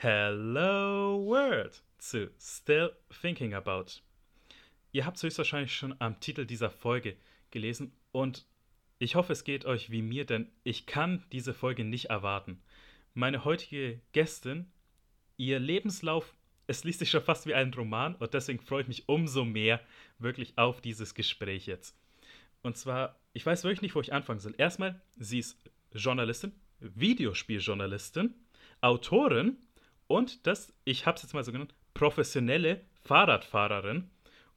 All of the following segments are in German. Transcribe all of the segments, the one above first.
Hello World zu Still Thinking About. Ihr habt es höchstwahrscheinlich schon am Titel dieser Folge gelesen und ich hoffe, es geht euch wie mir, denn ich kann diese Folge nicht erwarten. Meine heutige Gästin, ihr Lebenslauf, es liest sich schon fast wie ein Roman und deswegen freue ich mich umso mehr wirklich auf dieses Gespräch jetzt. Und zwar, ich weiß wirklich nicht, wo ich anfangen soll. Erstmal, sie ist Journalistin, Videospieljournalistin, Autorin und das, ich habe es jetzt mal so genannt, professionelle Fahrradfahrerin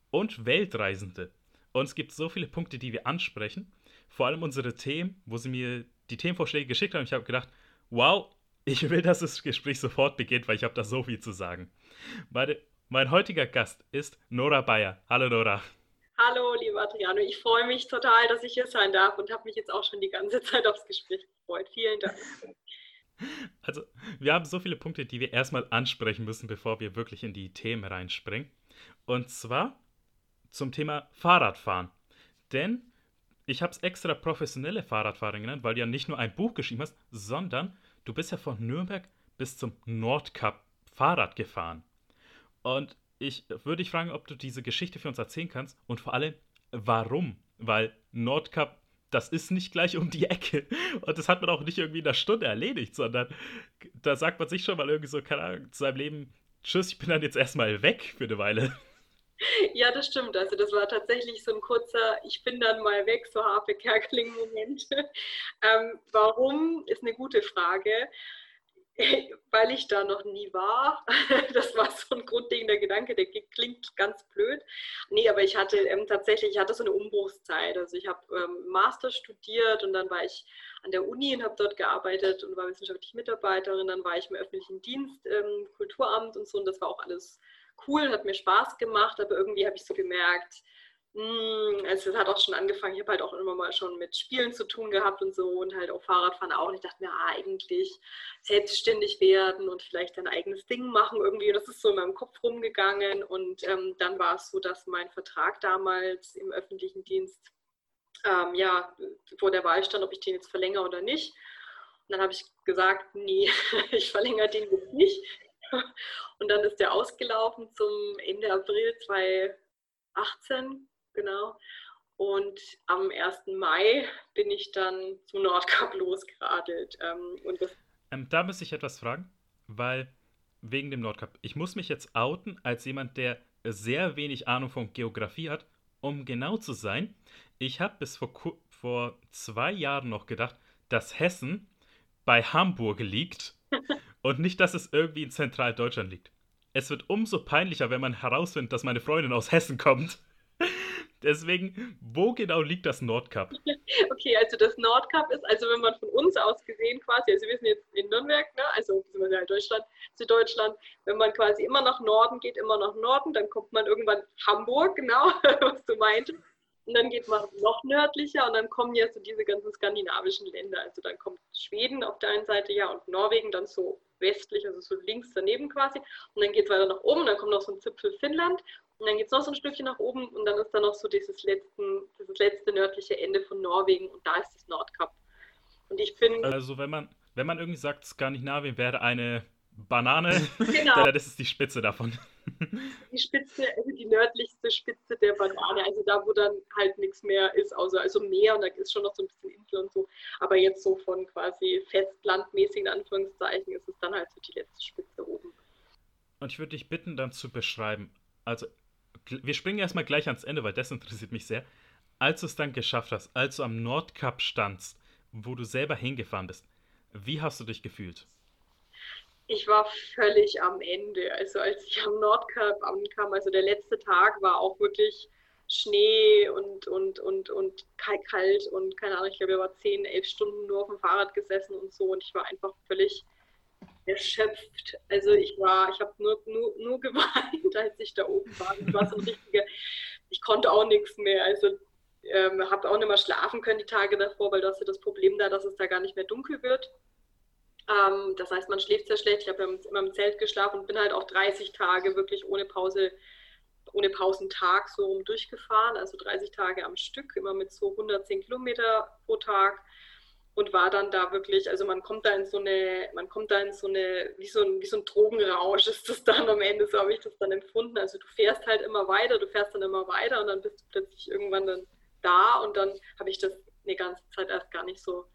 und Weltreisende. Und es gibt so viele Punkte, die wir ansprechen. Vor allem unsere Themen, wo sie mir die Themenvorschläge geschickt haben. Ich habe gedacht, wow, ich will, dass das Gespräch sofort beginnt, weil ich habe da so viel zu sagen. Meine, mein heutiger Gast ist Nora Bayer. Hallo Nora. Hallo, lieber Adriano. Ich freue mich total, dass ich hier sein darf und habe mich jetzt auch schon die ganze Zeit aufs Gespräch gefreut. Vielen Dank. Also, wir haben so viele Punkte, die wir erstmal ansprechen müssen, bevor wir wirklich in die Themen reinspringen. Und zwar zum Thema Fahrradfahren. Denn ich habe es extra professionelle Fahrradfahren genannt, weil du ja nicht nur ein Buch geschrieben hast, sondern du bist ja von Nürnberg bis zum Nordkap Fahrrad gefahren. Und ich würde dich fragen, ob du diese Geschichte für uns erzählen kannst und vor allem, warum? Weil Nordkap das ist nicht gleich um die Ecke. Und das hat man auch nicht irgendwie in einer Stunde erledigt, sondern da sagt man sich schon mal irgendwie so, keine Ahnung, zu seinem Leben, tschüss, ich bin dann jetzt erstmal weg für eine Weile. Ja, das stimmt. Also das war tatsächlich so ein kurzer, ich bin dann mal weg, so Harpe Kerkeling-Moment. ähm, warum, ist eine gute Frage. weil ich da noch nie war. Das war so ein grundlegender Gedanke, der klingt ganz blöd. Nee, aber ich hatte ähm, tatsächlich, ich hatte so eine Umbruchszeit. Also ich habe ähm, Master studiert und dann war ich an der Uni und habe dort gearbeitet und war wissenschaftliche Mitarbeiterin. Dann war ich im öffentlichen Dienst, ähm, Kulturamt und so und das war auch alles cool, hat mir Spaß gemacht, aber irgendwie habe ich so gemerkt, also es hat auch schon angefangen, ich habe halt auch immer mal schon mit Spielen zu tun gehabt und so und halt auch Fahrradfahren auch. Und ich dachte mir, ah, eigentlich selbstständig werden und vielleicht dein eigenes Ding machen irgendwie. Und das ist so in meinem Kopf rumgegangen. Und ähm, dann war es so, dass mein Vertrag damals im öffentlichen Dienst, ähm, ja, vor der Wahl stand, ob ich den jetzt verlängere oder nicht. Und dann habe ich gesagt, nee, ich verlängere den jetzt nicht. Und dann ist der ausgelaufen zum Ende April 2018 genau. Und am 1. Mai bin ich dann zum Nordkap losgeradelt. Ähm, und ähm, da muss ich etwas fragen, weil wegen dem Nordkap. Ich muss mich jetzt outen als jemand, der sehr wenig Ahnung von Geografie hat. Um genau zu sein, ich habe bis vor, vor zwei Jahren noch gedacht, dass Hessen bei Hamburg liegt und nicht, dass es irgendwie in Zentraldeutschland liegt. Es wird umso peinlicher, wenn man herausfindet, dass meine Freundin aus Hessen kommt. Deswegen, wo genau liegt das Nordkap? Okay, also das Nordkap ist, also wenn man von uns aus gesehen quasi, also wir sind jetzt in Nürnberg, ne, also beziehungsweise halt Deutschland, Süddeutschland, wenn man quasi immer nach Norden geht, immer nach Norden, dann kommt man irgendwann Hamburg, genau, was du meintest. Und dann geht man noch nördlicher und dann kommen ja so diese ganzen skandinavischen Länder. Also dann kommt Schweden auf der einen Seite ja und Norwegen dann so westlich, also so links daneben quasi. Und dann geht es weiter nach oben, dann kommt noch so ein Zipfel Finnland und dann geht es noch so ein Stückchen nach oben und dann ist da noch so dieses, letzten, dieses letzte nördliche Ende von Norwegen und da ist das Nordkap. Und ich finde. Also, wenn man, wenn man irgendwie sagt, Skandinavien wäre eine Banane, genau. das ist die Spitze davon. Die Spitze, also die nördlichste Spitze der Banane, also da, wo dann halt nichts mehr ist, außer also Meer und da ist schon noch so ein bisschen Insel und so. Aber jetzt so von quasi festlandmäßigen Anführungszeichen ist es dann halt so die letzte Spitze oben. Und ich würde dich bitten, dann zu beschreiben, also wir springen erstmal gleich ans Ende, weil das interessiert mich sehr. Als du es dann geschafft hast, als du am Nordkap standst, wo du selber hingefahren bist, wie hast du dich gefühlt? Ich war völlig am Ende. Also als ich am Nordkap ankam, also der letzte Tag war auch wirklich Schnee und, und, und, und kalt und keine Ahnung, ich glaube, ich war zehn, elf Stunden nur auf dem Fahrrad gesessen und so und ich war einfach völlig erschöpft. Also ich war, ich habe nur, nur, nur geweint, als ich da oben war. Ich war so ein richtiger, ich konnte auch nichts mehr. Also ähm, habe auch nicht mehr schlafen können die Tage davor, weil das ist ja das Problem da, dass es da gar nicht mehr dunkel wird. Ähm, das heißt, man schläft sehr schlecht. Ich habe immer im Zelt geschlafen und bin halt auch 30 Tage wirklich ohne Pause, ohne Pausentag so rum durchgefahren. Also 30 Tage am Stück, immer mit so 110 Kilometer pro Tag. Und war dann da wirklich, also man kommt da in so eine, man kommt da in so eine, wie so ein, wie so ein Drogenrausch ist das dann am Ende, so habe ich das dann empfunden. Also du fährst halt immer weiter, du fährst dann immer weiter und dann bist du plötzlich irgendwann dann da und dann habe ich das eine ganze Zeit erst gar nicht so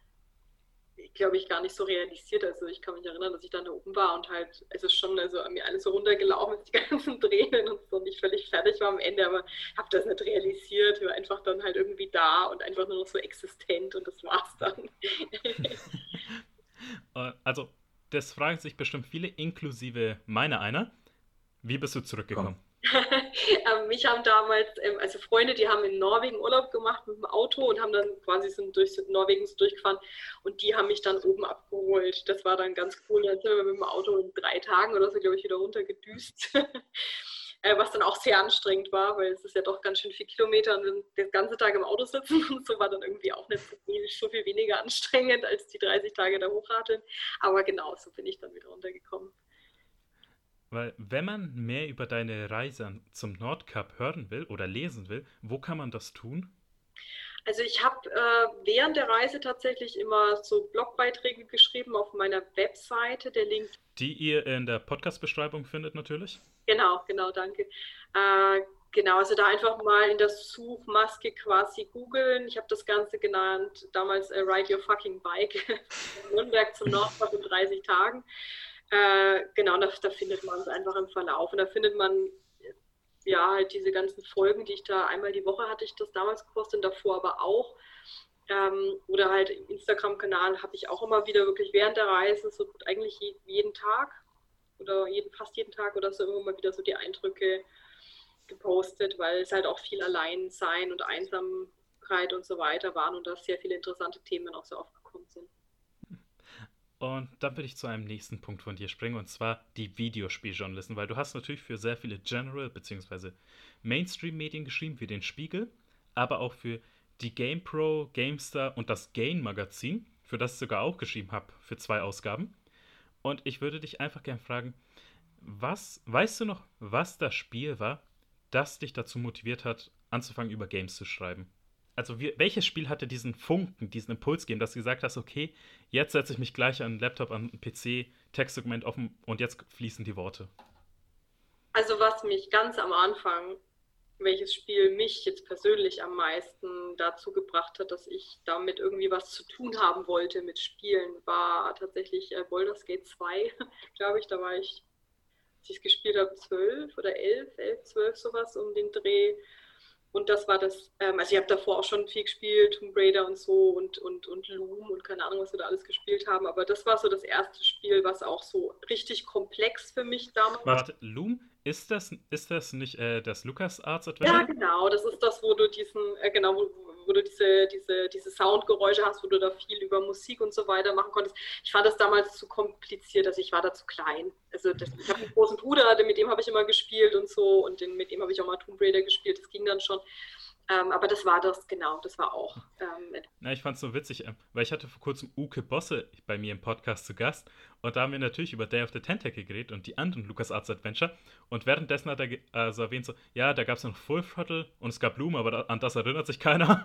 glaube ich, gar nicht so realisiert. Also ich kann mich erinnern, dass ich dann da oben war und halt, also schon, also mir alles so runtergelaufen ist, die ganzen Tränen und so, und ich völlig fertig war am Ende, aber habe das nicht realisiert, war einfach dann halt irgendwie da und einfach nur noch so existent und das war's dann. Äh, also, das fragen sich bestimmt viele, inklusive meiner einer. Wie bist du zurückgekommen? ähm, mich haben damals, ähm, also Freunde, die haben in Norwegen Urlaub gemacht mit dem Auto und haben dann quasi sind durch Norwegen durchgefahren und die haben mich dann oben abgeholt. Das war dann ganz cool. Dann sind wir mit dem Auto in drei Tagen oder so, glaube ich, wieder runtergedüst. äh, was dann auch sehr anstrengend war, weil es ist ja doch ganz schön viel Kilometer und dann den ganzen Tag im Auto sitzen und so war dann irgendwie auch nicht so viel, so viel weniger anstrengend als die 30 Tage der Hochrate. Aber genau so bin ich dann wieder runtergekommen. Weil wenn man mehr über deine Reise zum Nordkap hören will oder lesen will, wo kann man das tun? Also ich habe äh, während der Reise tatsächlich immer so Blogbeiträge geschrieben auf meiner Webseite, der Link. Die ihr in der Podcast-Beschreibung findet natürlich. Genau, genau, danke. Äh, genau, also da einfach mal in der Suchmaske quasi googeln. Ich habe das Ganze genannt, damals äh, Ride Your Fucking Bike, Nürnberg zum Nordkap in 30 Tagen. Äh, genau, da, da, findet man es einfach im Verlauf. Und da findet man ja halt diese ganzen Folgen, die ich da einmal die Woche hatte ich das damals gepostet und davor aber auch. Ähm, oder halt im Instagram-Kanal habe ich auch immer wieder wirklich während der Reise, so eigentlich jeden Tag oder jeden, fast jeden Tag oder so immer mal wieder so die Eindrücke gepostet, weil es halt auch viel Alleinsein und Einsamkeit und so weiter waren und da sehr viele interessante Themen auch so aufgekommen sind. Und dann würde ich zu einem nächsten Punkt von dir springen, und zwar die Videospieljournalisten, weil du hast natürlich für sehr viele General- bzw. Mainstream-Medien geschrieben, wie den Spiegel, aber auch für die GamePro, GameStar und das Game-Magazin, für das ich sogar auch geschrieben habe, für zwei Ausgaben. Und ich würde dich einfach gerne fragen, was, weißt du noch, was das Spiel war, das dich dazu motiviert hat, anzufangen, über Games zu schreiben? Also wie, welches Spiel hatte diesen Funken, diesen Impuls gegeben, dass du gesagt hast, okay, jetzt setze ich mich gleich an den Laptop, an den PC, Textdokument offen und jetzt fließen die Worte? Also was mich ganz am Anfang, welches Spiel mich jetzt persönlich am meisten dazu gebracht hat, dass ich damit irgendwie was zu tun haben wollte mit Spielen, war tatsächlich äh, Baldur's Gate 2, glaube ich. Da war ich, als ich es gespielt habe, zwölf oder elf, elf, zwölf, sowas um den Dreh. Und das war das, ähm, also ich habe davor auch schon viel gespielt, Tomb Raider und so und, und, und Loom und keine Ahnung, was wir da alles gespielt haben, aber das war so das erste Spiel, was auch so richtig komplex für mich damals war. Warte, Loom? Ist das, ist das nicht äh, das LucasArts Adventure? Ja, genau, das ist das, wo du diesen, äh, genau, wo, wo du diese, diese, diese Soundgeräusche hast, wo du da viel über Musik und so weiter machen konntest. Ich fand das damals zu kompliziert, also ich war da zu klein. Also das, ich habe einen großen Bruder, mit dem habe ich immer gespielt und so und den, mit dem habe ich auch mal Tomb Raider gespielt, das ging dann schon. Ähm, aber das war das, genau, das war auch. Ähm, Na, ich fand es so witzig, ähm, weil ich hatte vor kurzem Uke Bosse bei mir im Podcast zu Gast und da haben wir natürlich über Day of the Tentacle geredet und die anderen LucasArts Adventure und währenddessen hat er also erwähnt so, ja, da gab es noch Full Throttle und es gab Blumen, aber da, an das erinnert sich keiner.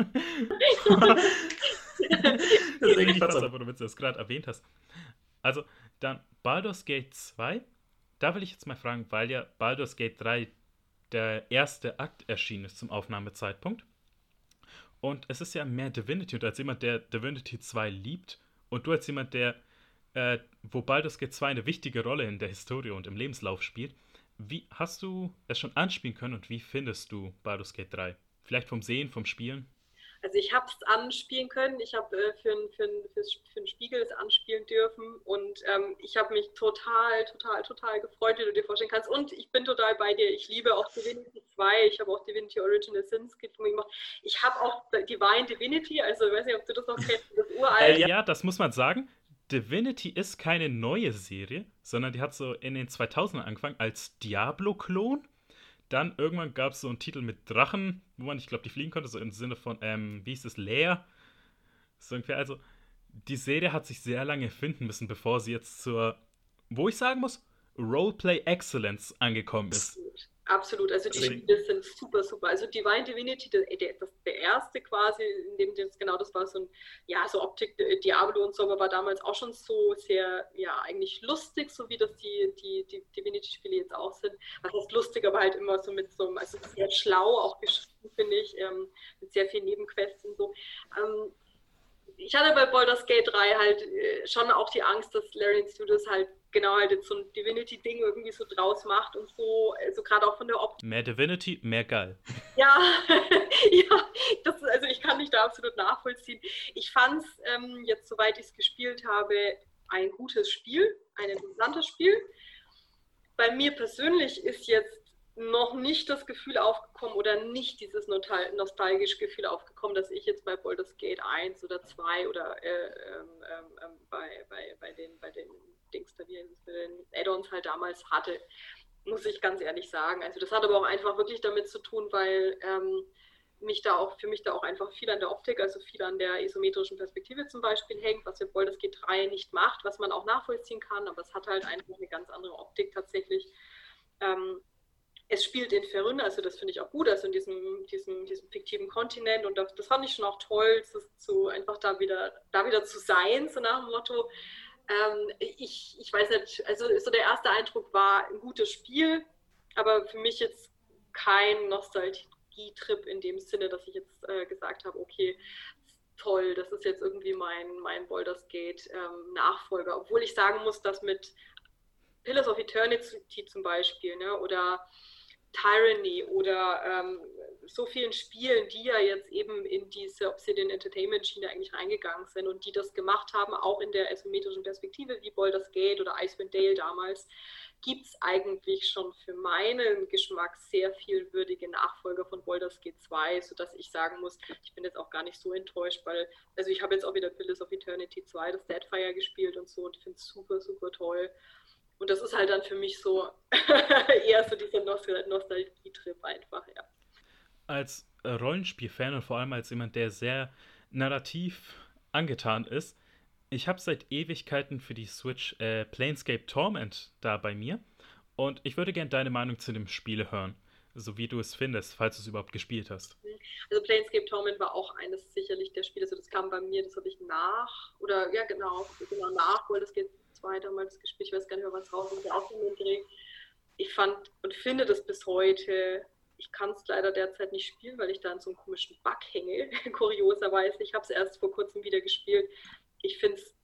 Deswegen ich fand das einfach nur, wenn du das gerade erwähnt hast. Also, dann Baldur's Gate 2, da will ich jetzt mal fragen, weil ja Baldur's Gate 3 der erste Akt erschienen ist zum Aufnahmezeitpunkt. Und es ist ja mehr Divinity. Und als jemand, der Divinity 2 liebt, und du als jemand, der, äh, wo Baldur's Gate 2 eine wichtige Rolle in der Historie und im Lebenslauf spielt, wie hast du es schon anspielen können und wie findest du Baldur's Gate 3? Vielleicht vom Sehen, vom Spielen? Also ich habe es anspielen können, ich habe äh, für, für, für, für Spiegel es anspielen dürfen und ähm, ich habe mich total, total, total gefreut, wie du dir vorstellen kannst. Und ich bin total bei dir. Ich liebe auch Divinity 2, ich habe auch Divinity Original Sins gemacht. Ich habe auch Divine Divinity, also ich weiß nicht, ob du das noch kennst, das uralt. Äh, ja, das muss man sagen. Divinity ist keine neue Serie, sondern die hat so in den 2000ern angefangen als Diablo-Klon dann irgendwann gab es so einen Titel mit Drachen, wo man, ich glaube, die fliegen konnte, so im Sinne von, ähm, wie hieß es, Leer. So ungefähr, also die Serie hat sich sehr lange finden müssen, bevor sie jetzt zur, wo ich sagen muss, Roleplay Excellence angekommen ist. Absolut, also die Spiele sind super, super. Also Divine Divinity, der, der, der erste quasi, in dem das genau das war, so ein, ja, so Optik, äh, Diablo und so, aber war damals auch schon so sehr, ja, eigentlich lustig, so wie das die, die, die Divinity-Spiele jetzt auch sind. Was heißt lustig, aber halt immer so mit so einem, also sehr schlau auch geschrieben, finde ich, ähm, mit sehr vielen Nebenquests und so. Ähm, ich hatte bei Baldur's Gate 3 halt äh, schon auch die Angst, dass Larian Studios halt genau halt jetzt so ein Divinity-Ding irgendwie so draus macht und so, also gerade auch von der Optik. Mehr Divinity, mehr geil. Ja, ja, das, also ich kann mich da absolut nachvollziehen. Ich fand es ähm, jetzt, soweit ich es gespielt habe, ein gutes Spiel, ein interessantes Spiel. Bei mir persönlich ist jetzt noch nicht das Gefühl aufgekommen oder nicht dieses nostalgische Gefühl aufgekommen, dass ich jetzt bei Baldur's Gate 1 oder 2 oder äh, ähm, ähm, ähm, bei, bei, bei, den, bei den Dings da, wie den Add-ons halt damals hatte, muss ich ganz ehrlich sagen. Also das hat aber auch einfach wirklich damit zu tun, weil ähm, mich da auch, für mich da auch einfach viel an der Optik, also viel an der isometrischen Perspektive zum Beispiel hängt, was ja Baldur's Gate 3 nicht macht, was man auch nachvollziehen kann, aber es hat halt einfach eine ganz andere Optik tatsächlich. Ähm, es spielt in Ferun, also das finde ich auch gut, also in diesem, diesem, diesem fiktiven Kontinent und das, das fand ich schon auch toll, zu, zu, einfach da wieder, da wieder zu sein, so nach dem Motto. Ähm, ich, ich weiß nicht, also so der erste Eindruck war ein gutes Spiel, aber für mich jetzt kein Nostalgie-Trip in dem Sinne, dass ich jetzt äh, gesagt habe, okay, toll, das ist jetzt irgendwie mein, mein Baldur's Gate ähm, Nachfolger, obwohl ich sagen muss, dass mit Pillars of Eternity zum Beispiel, ne, oder Tyranny oder ähm, so vielen Spielen, die ja jetzt eben in diese Obsidian Entertainment Schiene eigentlich reingegangen sind und die das gemacht haben, auch in der isometrischen Perspektive wie Baldur's Gate oder Icewind Dale damals, gibt es eigentlich schon für meinen Geschmack sehr viel würdige Nachfolger von Baldur's Gate 2, sodass ich sagen muss, ich bin jetzt auch gar nicht so enttäuscht, weil, also ich habe jetzt auch wieder Pillars of Eternity 2, das Deadfire gespielt und so und finde es super, super toll. Und das ist halt dann für mich so eher so dieser Nostalgie-Trip einfach, ja. Als äh, Rollenspiel-Fan und vor allem als jemand, der sehr narrativ angetan ist, ich habe seit Ewigkeiten für die Switch äh, Planescape Torment da bei mir. Und ich würde gerne deine Meinung zu dem Spiel hören, so wie du es findest, falls du es überhaupt gespielt hast. Also Planescape Torment war auch eines sicherlich der Spiele, also das kam bei mir, das habe ich nach, oder ja genau, genau nach, weil das 2 damals gespielt, ich weiß gar nicht mehr, was raus ist, auch Dreh. Ich fand und finde das bis heute, ich kann es leider derzeit nicht spielen, weil ich da an so einem komischen Bug hänge, kurioserweise. Ich habe es erst vor kurzem wieder gespielt. Ich finde es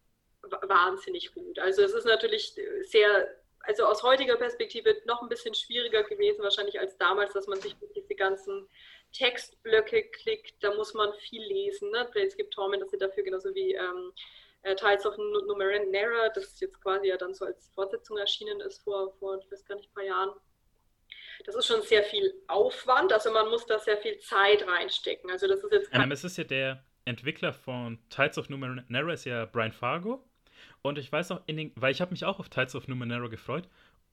wahnsinnig gut. Also es ist natürlich sehr, also aus heutiger Perspektive noch ein bisschen schwieriger gewesen wahrscheinlich als damals, dass man sich diese ganzen Textblöcke klickt. Da muss man viel lesen. Ne? Es gibt Torment, das sind dafür genauso wie ähm, äh, Tides of Numenera, das jetzt quasi ja dann so als Fortsetzung erschienen ist vor, vor ich weiß gar nicht, ein paar Jahren. Das ist schon sehr viel Aufwand, also man muss da sehr viel Zeit reinstecken. Also das ist jetzt. Ähm, es ist ja der Entwickler von Tides of Numenera ist ja Brian Fargo. Und ich weiß noch, den, weil ich habe mich auch auf Tides of Numenera gefreut.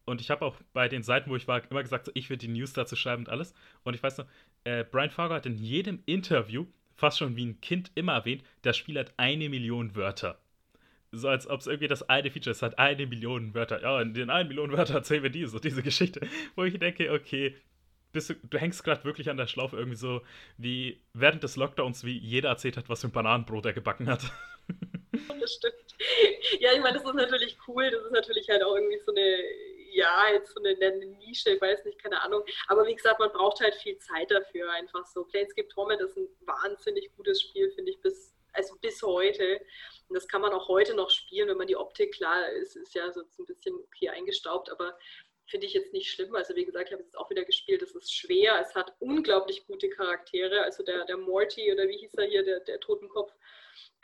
Und ich habe auch bei den Seiten, wo ich war, immer gesagt, so, ich will die News dazu schreiben und alles. Und ich weiß noch, äh, Brian Fargo hat in jedem Interview fast schon wie ein Kind immer erwähnt, das Spiel hat eine Million Wörter. So als ob es irgendwie das eine Feature ist, hat eine Million Wörter. Ja, in den einen Million Wörter erzählen wir diese, diese Geschichte. Wo ich denke, okay, bist du, du hängst gerade wirklich an der Schlaufe irgendwie so, wie während des Lockdowns, wie jeder erzählt hat, was für ein Bananenbrot er gebacken hat. Das stimmt. Ja, ich meine, das ist natürlich cool. Das ist natürlich halt auch irgendwie so eine ja, jetzt so eine, eine, Nische, ich weiß nicht, keine Ahnung. Aber wie gesagt, man braucht halt viel Zeit dafür, einfach so. Planescape Torment ist ein wahnsinnig gutes Spiel, finde ich, bis, also bis heute. Und das kann man auch heute noch spielen, wenn man die Optik, klar, ist, ist ja so ein bisschen okay eingestaubt, aber finde ich jetzt nicht schlimm. Also wie gesagt, ich habe es auch wieder gespielt, es ist schwer, es hat unglaublich gute Charaktere. Also der, der Morty oder wie hieß er hier, der, der Totenkopf,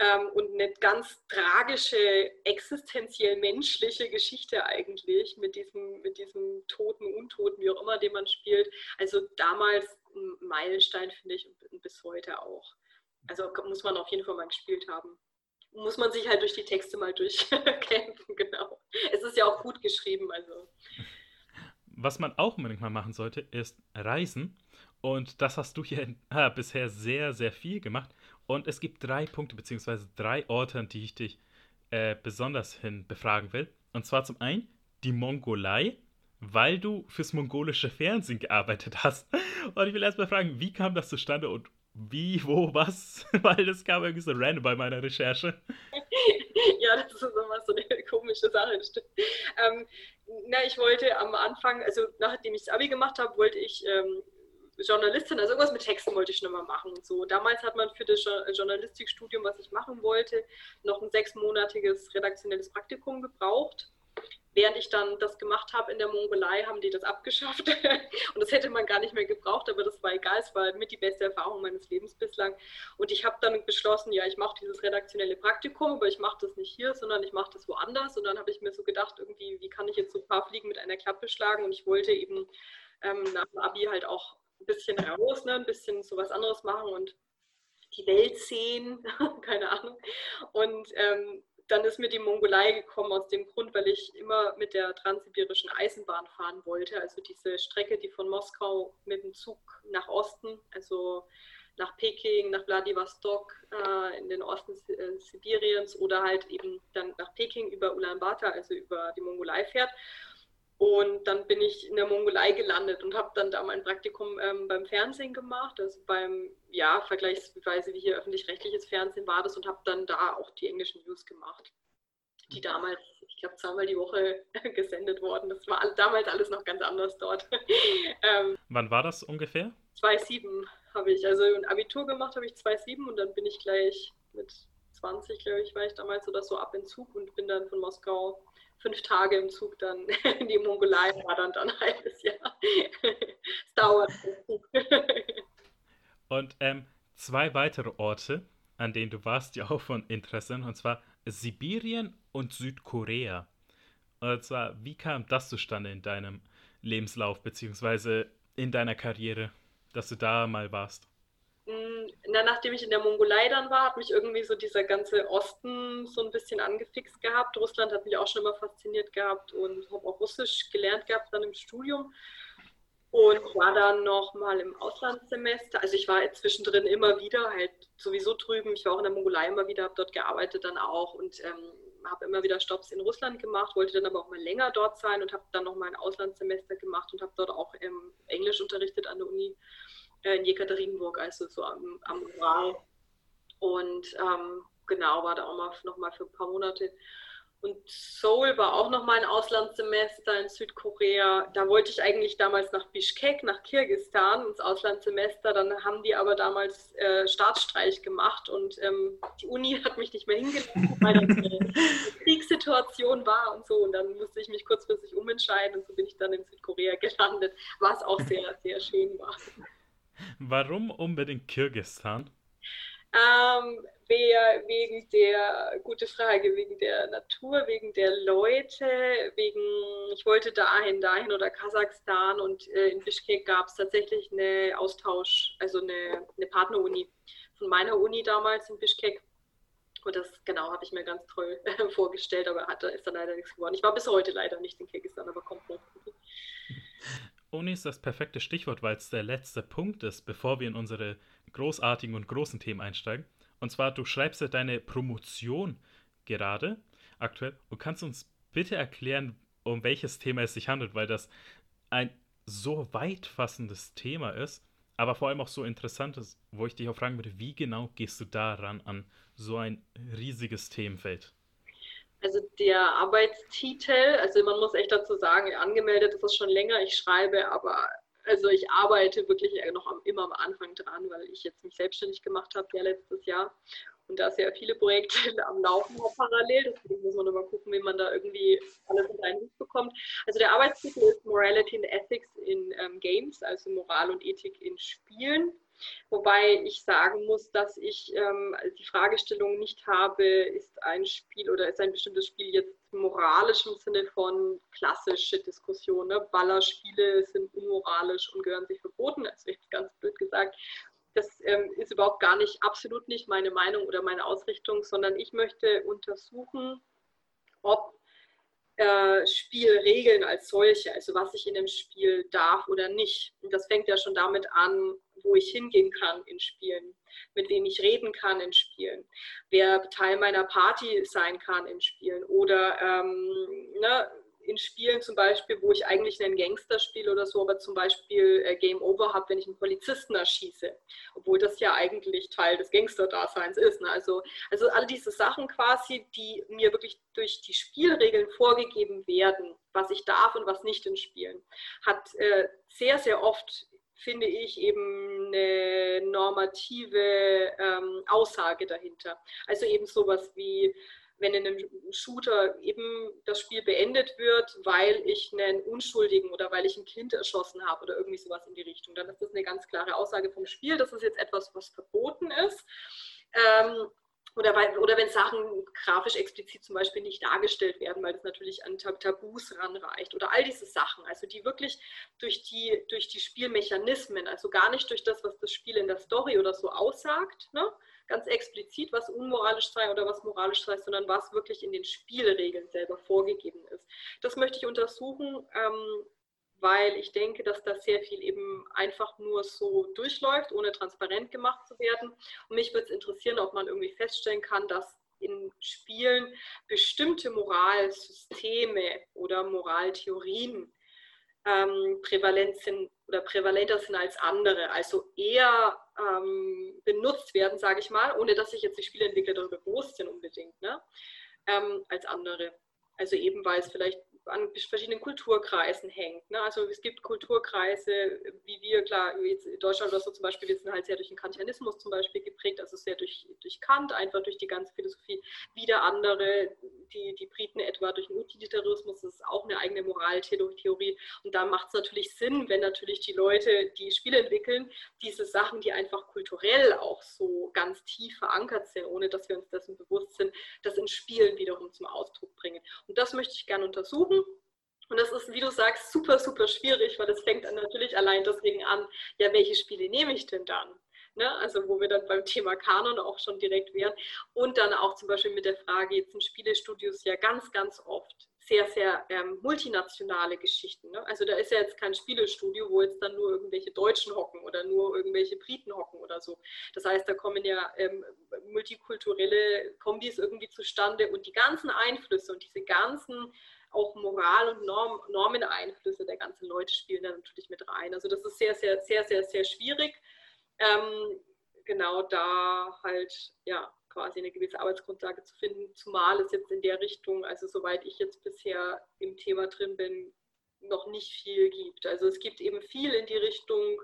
ähm, und eine ganz tragische, existenziell menschliche Geschichte eigentlich mit diesem, mit diesem Toten, Untoten, wie auch immer, den man spielt. Also damals ein Meilenstein, finde ich, und bis heute auch. Also muss man auf jeden Fall mal gespielt haben. Muss man sich halt durch die Texte mal durchkämpfen, genau. Es ist ja auch gut geschrieben, also. Was man auch unbedingt mal machen sollte, ist reisen. Und das hast du hier äh, bisher sehr, sehr viel gemacht. Und es gibt drei Punkte beziehungsweise drei Orte, an die ich dich äh, besonders hin befragen will. Und zwar zum einen die Mongolei, weil du fürs mongolische Fernsehen gearbeitet hast. Und ich will erstmal fragen, wie kam das zustande und wie, wo, was? Weil das kam irgendwie so random bei meiner Recherche. ja, das ist immer so eine komische Sache. Ähm, na, ich wollte am Anfang, also nachdem ich das Abi gemacht habe, wollte ich ähm, Journalistin, also irgendwas mit Texten wollte ich schon immer machen. So, damals hat man für das Journalistikstudium, was ich machen wollte, noch ein sechsmonatiges redaktionelles Praktikum gebraucht. Während ich dann das gemacht habe in der Mongolei, haben die das abgeschafft. und das hätte man gar nicht mehr gebraucht, aber das war egal. Es war mit die beste Erfahrung meines Lebens bislang. Und ich habe dann beschlossen, ja, ich mache dieses redaktionelle Praktikum, aber ich mache das nicht hier, sondern ich mache das woanders. Und dann habe ich mir so gedacht, irgendwie, wie kann ich jetzt so ein paar Fliegen mit einer Klappe schlagen? Und ich wollte eben ähm, nach dem Abi halt auch ein bisschen raus, ne, ein bisschen so was anderes machen und die Welt sehen, keine Ahnung. Und ähm, dann ist mir die Mongolei gekommen aus dem Grund, weil ich immer mit der transsibirischen Eisenbahn fahren wollte. Also diese Strecke, die von Moskau mit dem Zug nach Osten, also nach Peking, nach Vladivostok äh, in den Osten äh, Sibiriens oder halt eben dann nach Peking über Ulaanbaatar, also über die Mongolei fährt. Und dann bin ich in der Mongolei gelandet und habe dann da mein Praktikum ähm, beim Fernsehen gemacht, also beim, ja, vergleichsweise wie hier öffentlich-rechtliches Fernsehen war das und habe dann da auch die englischen News gemacht, die damals, ich glaube, zweimal die Woche gesendet wurden. Das war damals alles noch ganz anders dort. ähm, Wann war das ungefähr? 2,7 habe ich, also ein Abitur gemacht habe ich 2,7 und dann bin ich gleich mit 20, glaube ich, war ich damals oder so ab in Zug und bin dann von Moskau fünf Tage im Zug dann in die Mongolei, war dann, ein halbes Jahr. es dauert. Und ähm, zwei weitere Orte, an denen du warst, die auch von Interesse sind, und zwar Sibirien und Südkorea. Und zwar, wie kam das zustande in deinem Lebenslauf, beziehungsweise in deiner Karriere, dass du da mal warst? Na, nachdem ich in der Mongolei dann war, hat mich irgendwie so dieser ganze Osten so ein bisschen angefixt gehabt. Russland hat mich auch schon immer fasziniert gehabt und habe auch Russisch gelernt gehabt dann im Studium. Und war dann noch mal im Auslandssemester. Also ich war zwischendrin immer wieder, halt sowieso drüben. Ich war auch in der Mongolei immer wieder, habe dort gearbeitet dann auch und ähm, habe immer wieder Stops in Russland gemacht, wollte dann aber auch mal länger dort sein und habe dann noch mal ein Auslandssemester gemacht und habe dort auch ähm, Englisch unterrichtet an der Uni in Jekaterinburg, also so am, am Ural. Und ähm, genau, war da auch mal noch mal für ein paar Monate. Und Seoul war auch noch mal ein Auslandssemester in Südkorea. Da wollte ich eigentlich damals nach Bishkek, nach Kirgistan ins Auslandssemester. Dann haben die aber damals äh, Staatsstreich gemacht und ähm, die Uni hat mich nicht mehr hingelassen, weil das eine Kriegssituation war und so. Und dann musste ich mich kurzfristig umentscheiden und so bin ich dann in Südkorea gelandet, was auch sehr, sehr schön war. Warum unbedingt Kirgistan? Ähm, wer, wegen der, gute Frage, wegen der Natur, wegen der Leute, wegen, ich wollte dahin, dahin oder Kasachstan und äh, in Bishkek gab es tatsächlich eine Austausch, also eine, eine Partneruni von meiner Uni damals in Bishkek. Und das genau habe ich mir ganz toll äh, vorgestellt, aber hat, ist dann leider nichts geworden. Ich war bis heute leider nicht in Kirgistan, aber kommt noch. Uni ist das perfekte Stichwort, weil es der letzte Punkt ist, bevor wir in unsere großartigen und großen Themen einsteigen. Und zwar, du schreibst ja deine Promotion gerade aktuell und kannst uns bitte erklären, um welches Thema es sich handelt, weil das ein so weitfassendes Thema ist, aber vor allem auch so interessant ist, wo ich dich auch fragen würde, wie genau gehst du daran an so ein riesiges Themenfeld? Also der Arbeitstitel, also man muss echt dazu sagen, angemeldet ist das schon länger, ich schreibe, aber also ich arbeite wirklich noch am, immer am Anfang dran, weil ich jetzt mich selbstständig gemacht habe ja letztes Jahr und da sehr viele Projekte am Laufen habe parallel, deswegen muss man immer gucken, wie man da irgendwie alles unter einen Hut bekommt. Also der Arbeitstitel ist Morality and Ethics in ähm, Games, also Moral und Ethik in Spielen. Wobei ich sagen muss, dass ich ähm, die Fragestellung nicht habe, ist ein Spiel oder ist ein bestimmtes Spiel jetzt moralisch im Sinne von klassische Diskussion. Ne? Ballerspiele sind unmoralisch und gehören sich verboten, also jetzt ganz blöd gesagt. Das ähm, ist überhaupt gar nicht, absolut nicht meine Meinung oder meine Ausrichtung, sondern ich möchte untersuchen, ob Spielregeln als solche, also was ich in dem Spiel darf oder nicht. Und das fängt ja schon damit an, wo ich hingehen kann in Spielen, mit wem ich reden kann in Spielen, wer Teil meiner Party sein kann in Spielen oder ähm, ne, in Spielen zum Beispiel, wo ich eigentlich einen Gangster spiele oder so, aber zum Beispiel äh, Game Over habe, wenn ich einen Polizisten erschieße, obwohl das ja eigentlich Teil des Gangster-Daseins ist. Ne? Also, also all diese Sachen quasi, die mir wirklich durch die Spielregeln vorgegeben werden, was ich darf und was nicht in Spielen, hat äh, sehr, sehr oft finde ich, eben eine normative ähm, Aussage dahinter. Also eben sowas wie, wenn in einem Shooter eben das Spiel beendet wird, weil ich einen Unschuldigen oder weil ich ein Kind erschossen habe oder irgendwie sowas in die Richtung, dann ist das eine ganz klare Aussage vom Spiel. Das ist jetzt etwas, was verboten ist. Ähm, oder, oder wenn Sachen grafisch explizit zum Beispiel nicht dargestellt werden, weil das natürlich an Tabus ranreicht oder all diese Sachen, also die wirklich durch die, durch die Spielmechanismen, also gar nicht durch das, was das Spiel in der Story oder so aussagt, ne, ganz explizit, was unmoralisch sei oder was moralisch sei, sondern was wirklich in den Spielregeln selber vorgegeben ist. Das möchte ich untersuchen. Ähm, weil ich denke, dass da sehr viel eben einfach nur so durchläuft, ohne transparent gemacht zu werden. Und mich würde es interessieren, ob man irgendwie feststellen kann, dass in Spielen bestimmte Moralsysteme oder Moraltheorien ähm, prävalent sind oder prävalenter sind als andere, also eher ähm, benutzt werden, sage ich mal, ohne dass sich jetzt die Spieleentwickler darüber bewusst sind unbedingt, ne? ähm, als andere. Also eben, weil es vielleicht an verschiedenen Kulturkreisen hängt. Ne? Also es gibt Kulturkreise, wie wir, klar, jetzt in Deutschland oder so zum Beispiel, wir sind halt sehr durch den Kantianismus zum Beispiel geprägt, also sehr durch, durch Kant, einfach durch die ganze Philosophie. Wieder andere, die, die Briten etwa durch den Utilitarismus, das ist auch eine eigene Moraltheorie. Und da macht es natürlich Sinn, wenn natürlich die Leute, die Spiele entwickeln, diese Sachen, die einfach kulturell auch so ganz tief verankert sind, ohne dass wir uns dessen bewusst sind, das in Spielen wiederum zum Ausdruck bringen. Und das möchte ich gerne untersuchen suchen. Und das ist, wie du sagst, super, super schwierig, weil es fängt dann natürlich allein deswegen an, ja, welche Spiele nehme ich denn dann? Ne? Also wo wir dann beim Thema Kanon auch schon direkt wären. Und dann auch zum Beispiel mit der Frage, jetzt sind Spielestudios ja ganz, ganz oft sehr, sehr ähm, multinationale Geschichten. Ne? Also da ist ja jetzt kein Spielestudio, wo jetzt dann nur irgendwelche Deutschen hocken oder nur irgendwelche Briten hocken oder so. Das heißt, da kommen ja ähm, multikulturelle Kombis irgendwie zustande und die ganzen Einflüsse und diese ganzen auch Moral- und Norm, Normeneinflüsse der ganzen Leute spielen da natürlich mit rein. Also das ist sehr, sehr, sehr, sehr, sehr schwierig. Ähm, genau da halt ja quasi eine gewisse Arbeitsgrundlage zu finden, zumal es jetzt in der Richtung, also soweit ich jetzt bisher im Thema drin bin, noch nicht viel gibt. Also es gibt eben viel in die Richtung,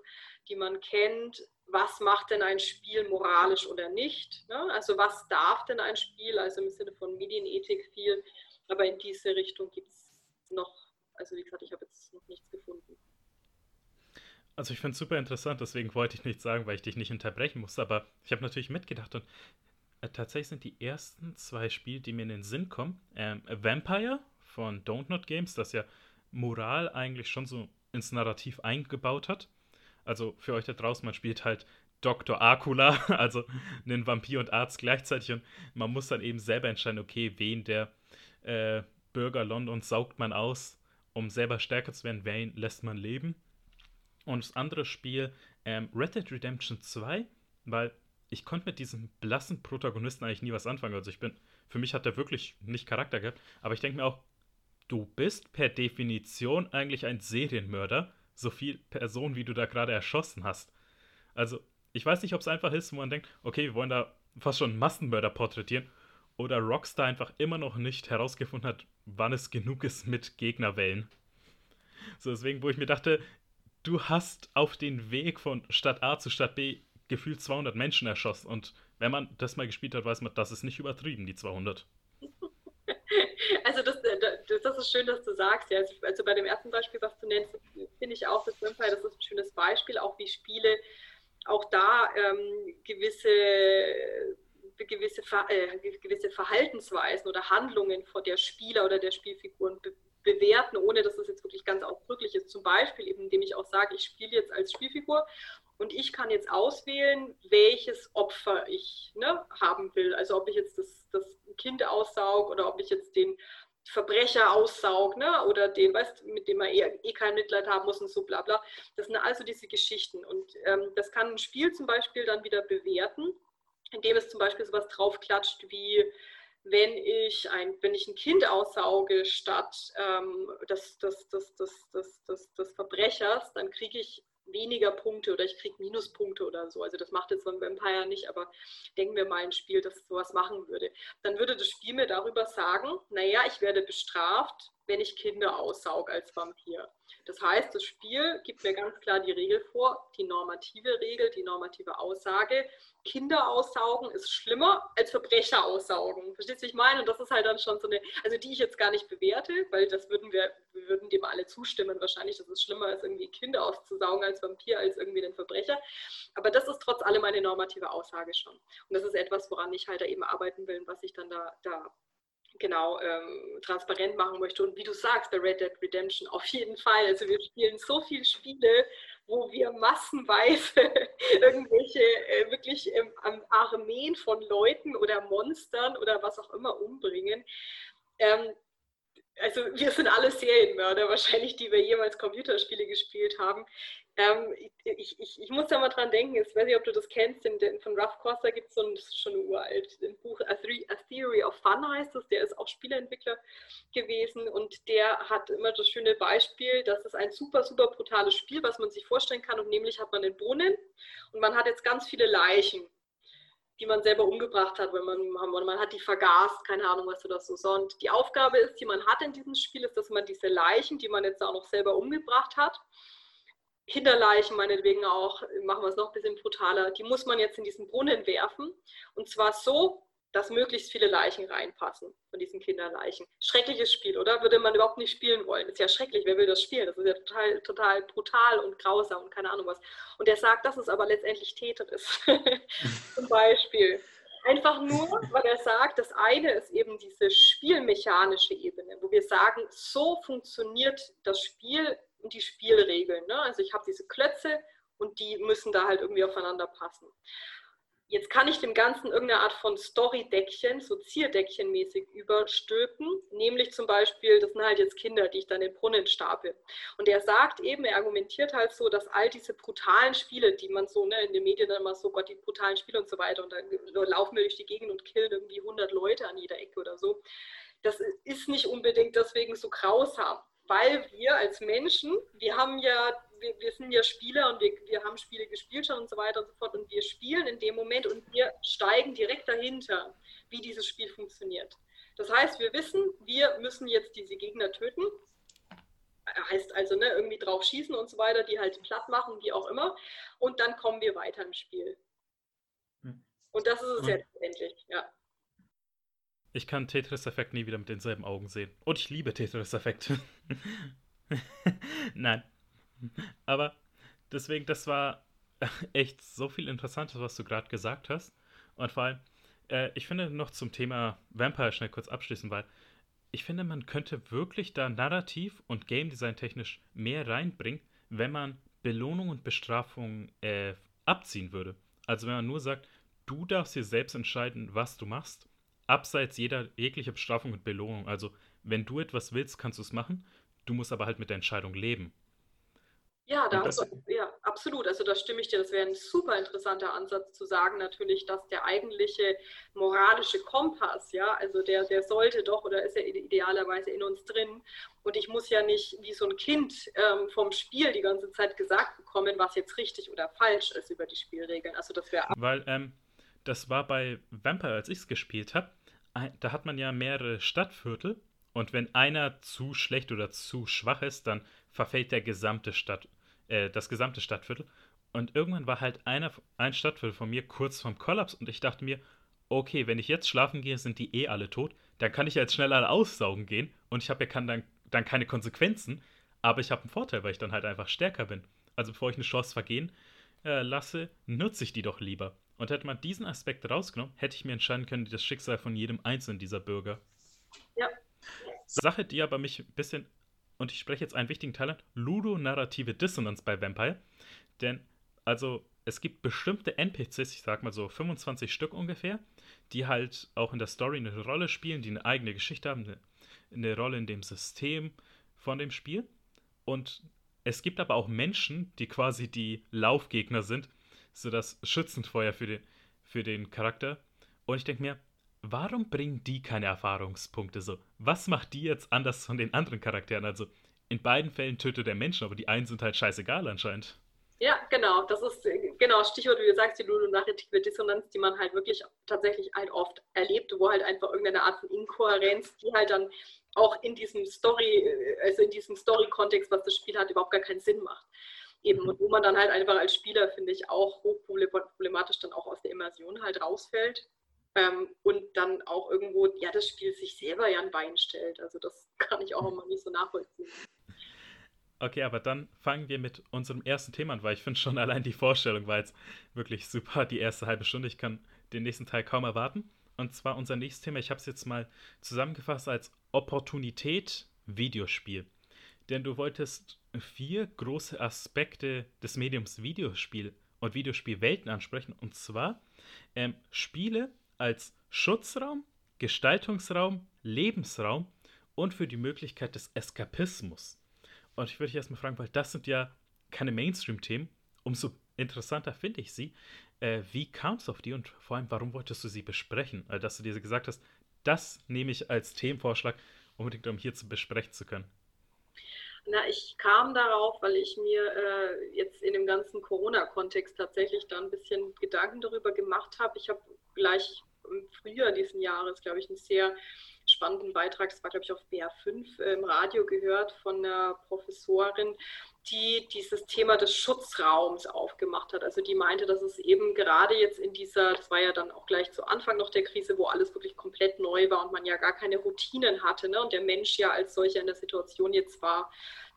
die man kennt. Was macht denn ein Spiel moralisch oder nicht? Ne? Also was darf denn ein Spiel, also im Sinne von Medienethik viel, aber in diese Richtung gibt es noch, also wie gesagt, ich habe jetzt noch nichts gefunden. Also ich finde es super interessant, deswegen wollte ich nichts sagen, weil ich dich nicht unterbrechen musste, aber ich habe natürlich mitgedacht und äh, tatsächlich sind die ersten zwei Spiele, die mir in den Sinn kommen, ähm, Vampire von Don't Not Games, das ja Moral eigentlich schon so ins Narrativ eingebaut hat. Also für euch da draußen, man spielt halt Dr. Akula, also einen Vampir und Arzt gleichzeitig und man muss dann eben selber entscheiden, okay, wen der äh, Bürger Londons saugt man aus, um selber stärker zu werden, wen lässt man leben. Und das andere Spiel, ähm, Red Dead Redemption 2, weil ich konnte mit diesem blassen Protagonisten eigentlich nie was anfangen. Also ich bin, für mich hat er wirklich nicht Charakter gehabt, aber ich denke mir auch, du bist per Definition eigentlich ein Serienmörder, so viel Personen, wie du da gerade erschossen hast. Also, ich weiß nicht, ob es einfach ist, wo man denkt, okay, wir wollen da fast schon Massenmörder porträtieren oder Rockstar einfach immer noch nicht herausgefunden hat, wann es genug ist mit Gegnerwellen. So, deswegen, wo ich mir dachte, du hast auf den Weg von Stadt A zu Stadt B gefühlt 200 Menschen erschossen. Und wenn man das mal gespielt hat, weiß man, das ist nicht übertrieben, die 200. Also das, das, das ist schön, dass du sagst. Ja. Also bei dem ersten Beispiel, was du nennst, finde ich auch das das ist ein schönes Beispiel, auch wie Spiele auch da ähm, gewisse gewisse, äh, gewisse Verhaltensweisen oder Handlungen von der Spieler oder der Spielfiguren be bewerten, ohne dass das jetzt wirklich ganz ausdrücklich ist. Zum Beispiel, eben, indem ich auch sage, ich spiele jetzt als Spielfigur und ich kann jetzt auswählen, welches Opfer ich ne, haben will. Also ob ich jetzt das, das Kind aussauge oder ob ich jetzt den Verbrecher aussauge ne, oder den, weißt, mit dem man eh, eh kein Mitleid haben muss und so bla bla. Das sind also diese Geschichten. Und ähm, das kann ein Spiel zum Beispiel dann wieder bewerten indem es zum Beispiel sowas draufklatscht wie, wenn ich ein, wenn ich ein Kind aussauge statt ähm, des, des, des, des, des, des, des Verbrechers, dann kriege ich weniger Punkte oder ich kriege Minuspunkte oder so. Also das macht jetzt so ein Vampire nicht, aber denken wir mal ein Spiel, das sowas machen würde. Dann würde das Spiel mir darüber sagen, naja, ich werde bestraft, wenn ich Kinder aussauge als Vampir. Das heißt, das Spiel gibt mir ganz klar die Regel vor, die normative Regel, die normative Aussage. Kinder aussaugen ist schlimmer als Verbrecher aussaugen. Verstehst du, was ich meine? Und das ist halt dann schon so eine, also die ich jetzt gar nicht bewerte, weil das würden wir, wir würden dem alle zustimmen wahrscheinlich, dass es schlimmer ist, irgendwie Kinder auszusaugen als Vampir, als irgendwie den Verbrecher. Aber das ist trotz allem eine normative Aussage schon. Und das ist etwas, woran ich halt da eben arbeiten will und was ich dann da, da genau ähm, transparent machen möchte. Und wie du sagst, bei Red Dead Redemption auf jeden Fall. Also wir spielen so viele Spiele, wo wir massenweise irgendwelche äh, wirklich ähm, Armeen von Leuten oder Monstern oder was auch immer umbringen. Ähm, also wir sind alle Serienmörder wahrscheinlich, die wir jemals Computerspiele gespielt haben. Ähm, ich, ich, ich, muss da mal dran denken, ich weiß nicht, ob du das kennst, den, den von Ruff Costa gibt es so ein, das ist schon uralt, ein Buch, A, Theory of Fun heißt es, der ist auch Spieleentwickler gewesen und der hat immer das schöne Beispiel, das ist ein super, super brutales Spiel, was man sich vorstellen kann und nämlich hat man den Brunnen und man hat jetzt ganz viele Leichen die man selber umgebracht hat, wenn man, man hat die vergast, keine Ahnung, was oder so. Und die Aufgabe ist, die man hat in diesem Spiel, ist, dass man diese Leichen, die man jetzt auch noch selber umgebracht hat, Kinderleichen meinetwegen auch, machen wir es noch ein bisschen brutaler, die muss man jetzt in diesen Brunnen werfen. Und zwar so, dass möglichst viele Leichen reinpassen von diesen Kinderleichen. Schreckliches Spiel, oder? Würde man überhaupt nicht spielen wollen. Ist ja schrecklich, wer will das spielen? Das ist ja total, total brutal und grausam und keine Ahnung was. Und er sagt, dass es aber letztendlich Tetris. Zum Beispiel. Einfach nur, weil er sagt, das eine ist eben diese spielmechanische Ebene, wo wir sagen, so funktioniert das Spiel und die Spielregeln. Ne? Also ich habe diese Klötze und die müssen da halt irgendwie aufeinander passen. Jetzt kann ich dem Ganzen irgendeine Art von Story-Deckchen, so Zierdeckchen-mäßig überstülpen, nämlich zum Beispiel, das sind halt jetzt Kinder, die ich dann in den Brunnen stapel. Und er sagt eben, er argumentiert halt so, dass all diese brutalen Spiele, die man so ne, in den Medien dann immer so, Gott, die brutalen Spiele und so weiter, und dann laufen wir durch die Gegend und killen irgendwie 100 Leute an jeder Ecke oder so, das ist nicht unbedingt deswegen so grausam weil wir als Menschen, wir haben ja, wir, wir sind ja Spieler und wir, wir haben Spiele gespielt schon und so weiter und so fort und wir spielen in dem Moment und wir steigen direkt dahinter, wie dieses Spiel funktioniert. Das heißt, wir wissen, wir müssen jetzt diese Gegner töten. Heißt also, ne, irgendwie drauf schießen und so weiter, die halt platt machen, wie auch immer. Und dann kommen wir weiter im Spiel. Hm. Und das ist es jetzt endlich, ja. Ich kann Tetris-Effekt nie wieder mit denselben Augen sehen. Und ich liebe Tetris-Effekt. Nein. Aber deswegen, das war echt so viel Interessantes, was du gerade gesagt hast. Und vor allem, äh, ich finde noch zum Thema Vampire schnell kurz abschließen, weil ich finde, man könnte wirklich da narrativ und Game Design technisch mehr reinbringen, wenn man Belohnung und Bestrafung äh, abziehen würde. Also wenn man nur sagt, du darfst dir selbst entscheiden, was du machst abseits jeder jeglicher Bestrafung und Belohnung. Also, wenn du etwas willst, kannst du es machen. Du musst aber halt mit der Entscheidung leben. Ja, da das, du, ja, absolut. Also da stimme ich dir. Das wäre ein super interessanter Ansatz zu sagen, natürlich, dass der eigentliche moralische Kompass, ja, also der, der sollte doch oder ist ja idealerweise in uns drin. Und ich muss ja nicht wie so ein Kind ähm, vom Spiel die ganze Zeit gesagt bekommen, was jetzt richtig oder falsch ist über die Spielregeln. Also das wäre. Weil ähm, das war bei Vampire, als ich es gespielt habe, da hat man ja mehrere Stadtviertel und wenn einer zu schlecht oder zu schwach ist, dann verfällt der gesamte Stadt, äh, das gesamte Stadtviertel. Und irgendwann war halt einer, ein Stadtviertel von mir kurz vorm Kollaps und ich dachte mir, okay, wenn ich jetzt schlafen gehe, sind die eh alle tot, dann kann ich jetzt schnell alle aussaugen gehen und ich habe ja dann, dann keine Konsequenzen, aber ich habe einen Vorteil, weil ich dann halt einfach stärker bin. Also bevor ich eine Chance vergehen äh, lasse, nutze ich die doch lieber. Und hätte man diesen Aspekt rausgenommen, hätte ich mir entscheiden können, das Schicksal von jedem einzelnen dieser Bürger. Ja. Sache, die aber mich ein bisschen, und ich spreche jetzt einen wichtigen Teil an, ludonarrative Dissonanz bei Vampire. Denn, also, es gibt bestimmte NPCs, ich sag mal so 25 Stück ungefähr, die halt auch in der Story eine Rolle spielen, die eine eigene Geschichte haben, eine, eine Rolle in dem System von dem Spiel. Und es gibt aber auch Menschen, die quasi die Laufgegner sind, so das Schützenfeuer für den, für den Charakter. Und ich denke mir, warum bringen die keine Erfahrungspunkte so? Was macht die jetzt anders von den anderen Charakteren? Also in beiden Fällen tötet der Menschen, aber die einen sind halt scheißegal anscheinend. Ja, genau. Das ist genau Stichwort, wie du sagst, die ludonarrative Dissonanz, die man halt wirklich tatsächlich halt oft erlebt, wo halt einfach irgendeine Art von Inkohärenz, die halt dann auch in diesem Story, also in diesem Story-Kontext, was das Spiel hat, überhaupt gar keinen Sinn macht. Eben, mhm. und wo man dann halt einfach als Spieler, finde ich, auch hochproblematisch dann auch aus der Immersion halt rausfällt. Ähm, und dann auch irgendwo, ja, das Spiel sich selber ja ein Bein stellt. Also das kann ich auch immer nicht so nachvollziehen. Okay, aber dann fangen wir mit unserem ersten Thema an, weil ich finde schon allein die Vorstellung war jetzt wirklich super, die erste halbe Stunde. Ich kann den nächsten Teil kaum erwarten. Und zwar unser nächstes Thema, ich habe es jetzt mal zusammengefasst als Opportunität Videospiel. Denn du wolltest vier große Aspekte des Mediums Videospiel und Videospielwelten ansprechen. Und zwar ähm, Spiele als Schutzraum, Gestaltungsraum, Lebensraum und für die Möglichkeit des Eskapismus. Und ich würde dich erstmal fragen, weil das sind ja keine Mainstream-Themen, umso interessanter finde ich sie. Äh, wie kam es auf die und vor allem, warum wolltest du sie besprechen? Also, dass du dir gesagt hast, das nehme ich als Themenvorschlag unbedingt, um hier zu besprechen zu können. Na, ich kam darauf, weil ich mir äh, jetzt in dem ganzen Corona-Kontext tatsächlich da ein bisschen Gedanken darüber gemacht habe. Ich habe gleich im Frühjahr diesen Jahres, glaube ich, einen sehr spannenden Beitrag, das war, glaube ich, auf BR5 äh, im Radio gehört von einer Professorin, die dieses Thema des Schutzraums aufgemacht hat. Also die meinte, dass es eben gerade jetzt in dieser, das war ja dann auch gleich zu Anfang noch der Krise, wo alles wirklich komplett neu war und man ja gar keine Routinen hatte ne? und der Mensch ja als solcher in der Situation jetzt war,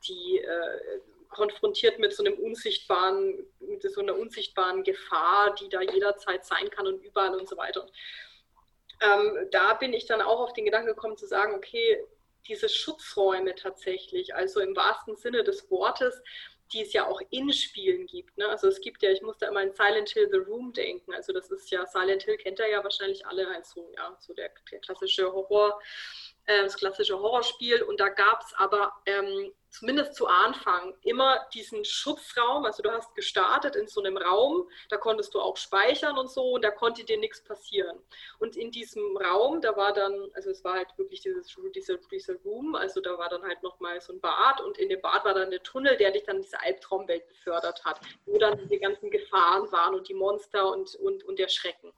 die äh, konfrontiert mit so einem unsichtbaren, mit so einer unsichtbaren Gefahr, die da jederzeit sein kann und überall und so weiter. Und ähm, da bin ich dann auch auf den Gedanken gekommen zu sagen, okay, diese Schutzräume tatsächlich, also im wahrsten Sinne des Wortes, die es ja auch in Spielen gibt. Ne? Also es gibt ja, ich musste immer in Silent Hill The Room denken. Also das ist ja, Silent Hill kennt ihr ja wahrscheinlich alle als so, ja, so der, der klassische Horror, äh, das klassische Horrorspiel. Und da gab es aber ähm, zumindest zu Anfang immer diesen Schutzraum. Also du hast gestartet in so einem Raum, da konntest du auch speichern und so und da konnte dir nichts passieren. Und in diesem Raum, da war dann, also es war halt wirklich dieses, dieser, dieser Room, also da war dann halt nochmal so ein Bad und in dem Bad war dann der Tunnel, der dich dann in diese Albtraumwelt befördert hat, wo dann diese ganzen Gefahren waren und die Monster und, und, und der Schrecken.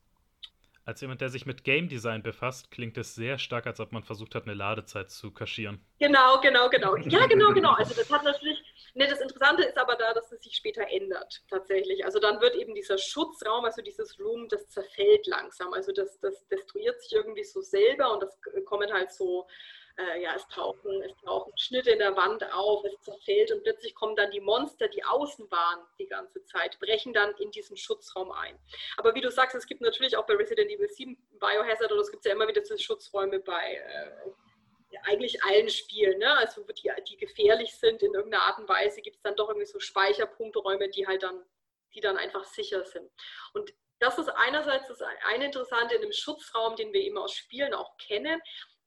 Als jemand, der sich mit Game Design befasst, klingt es sehr stark, als ob man versucht hat, eine Ladezeit zu kaschieren. Genau, genau, genau. Ja, genau, genau. Also das hat natürlich, ne, das Interessante ist aber da, dass es sich später ändert, tatsächlich. Also dann wird eben dieser Schutzraum, also dieses Room, das zerfällt langsam. Also das, das destruiert sich irgendwie so selber und das kommen halt so äh, ja, es tauchen, es tauchen Schnitte in der Wand auf, es zerfällt und plötzlich kommen dann die Monster, die außen waren die ganze Zeit, brechen dann in diesen Schutzraum ein. Aber wie du sagst, es gibt natürlich auch bei Resident Evil 7 Biohazard oder es gibt ja immer wieder diese Schutzräume bei äh, eigentlich allen Spielen, ne? also die, die gefährlich sind in irgendeiner Art und Weise, gibt es dann doch irgendwie so Speicherpunkträume, die halt dann, die dann einfach sicher sind. Und das ist einerseits das eine Interessante in dem Schutzraum, den wir eben aus Spielen auch kennen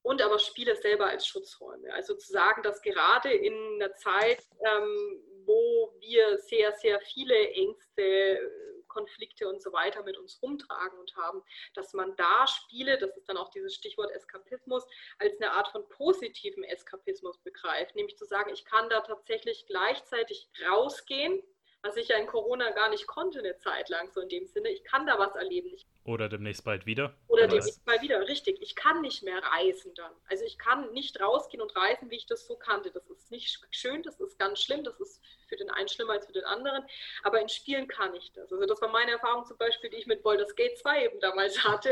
und aber Spiele selber als Schutzräume. Also zu sagen, dass gerade in einer Zeit, ähm, wo wir sehr, sehr viele Ängste, Konflikte und so weiter mit uns rumtragen und haben, dass man da Spiele, das ist dann auch dieses Stichwort Eskapismus, als eine Art von positiven Eskapismus begreift. Nämlich zu sagen, ich kann da tatsächlich gleichzeitig rausgehen, was ich ja in Corona gar nicht konnte eine Zeit lang, so in dem Sinne. Ich kann da was erleben. Ich oder demnächst bald wieder. Oder demnächst bald wieder, richtig. Ich kann nicht mehr reisen dann. Also ich kann nicht rausgehen und reisen, wie ich das so kannte. Das ist nicht schön, das ist ganz schlimm, das ist für den einen schlimmer als für den anderen. Aber in Spielen kann ich das. Also das war meine Erfahrung zum Beispiel, die ich mit Baldur's Gate 2 eben damals hatte.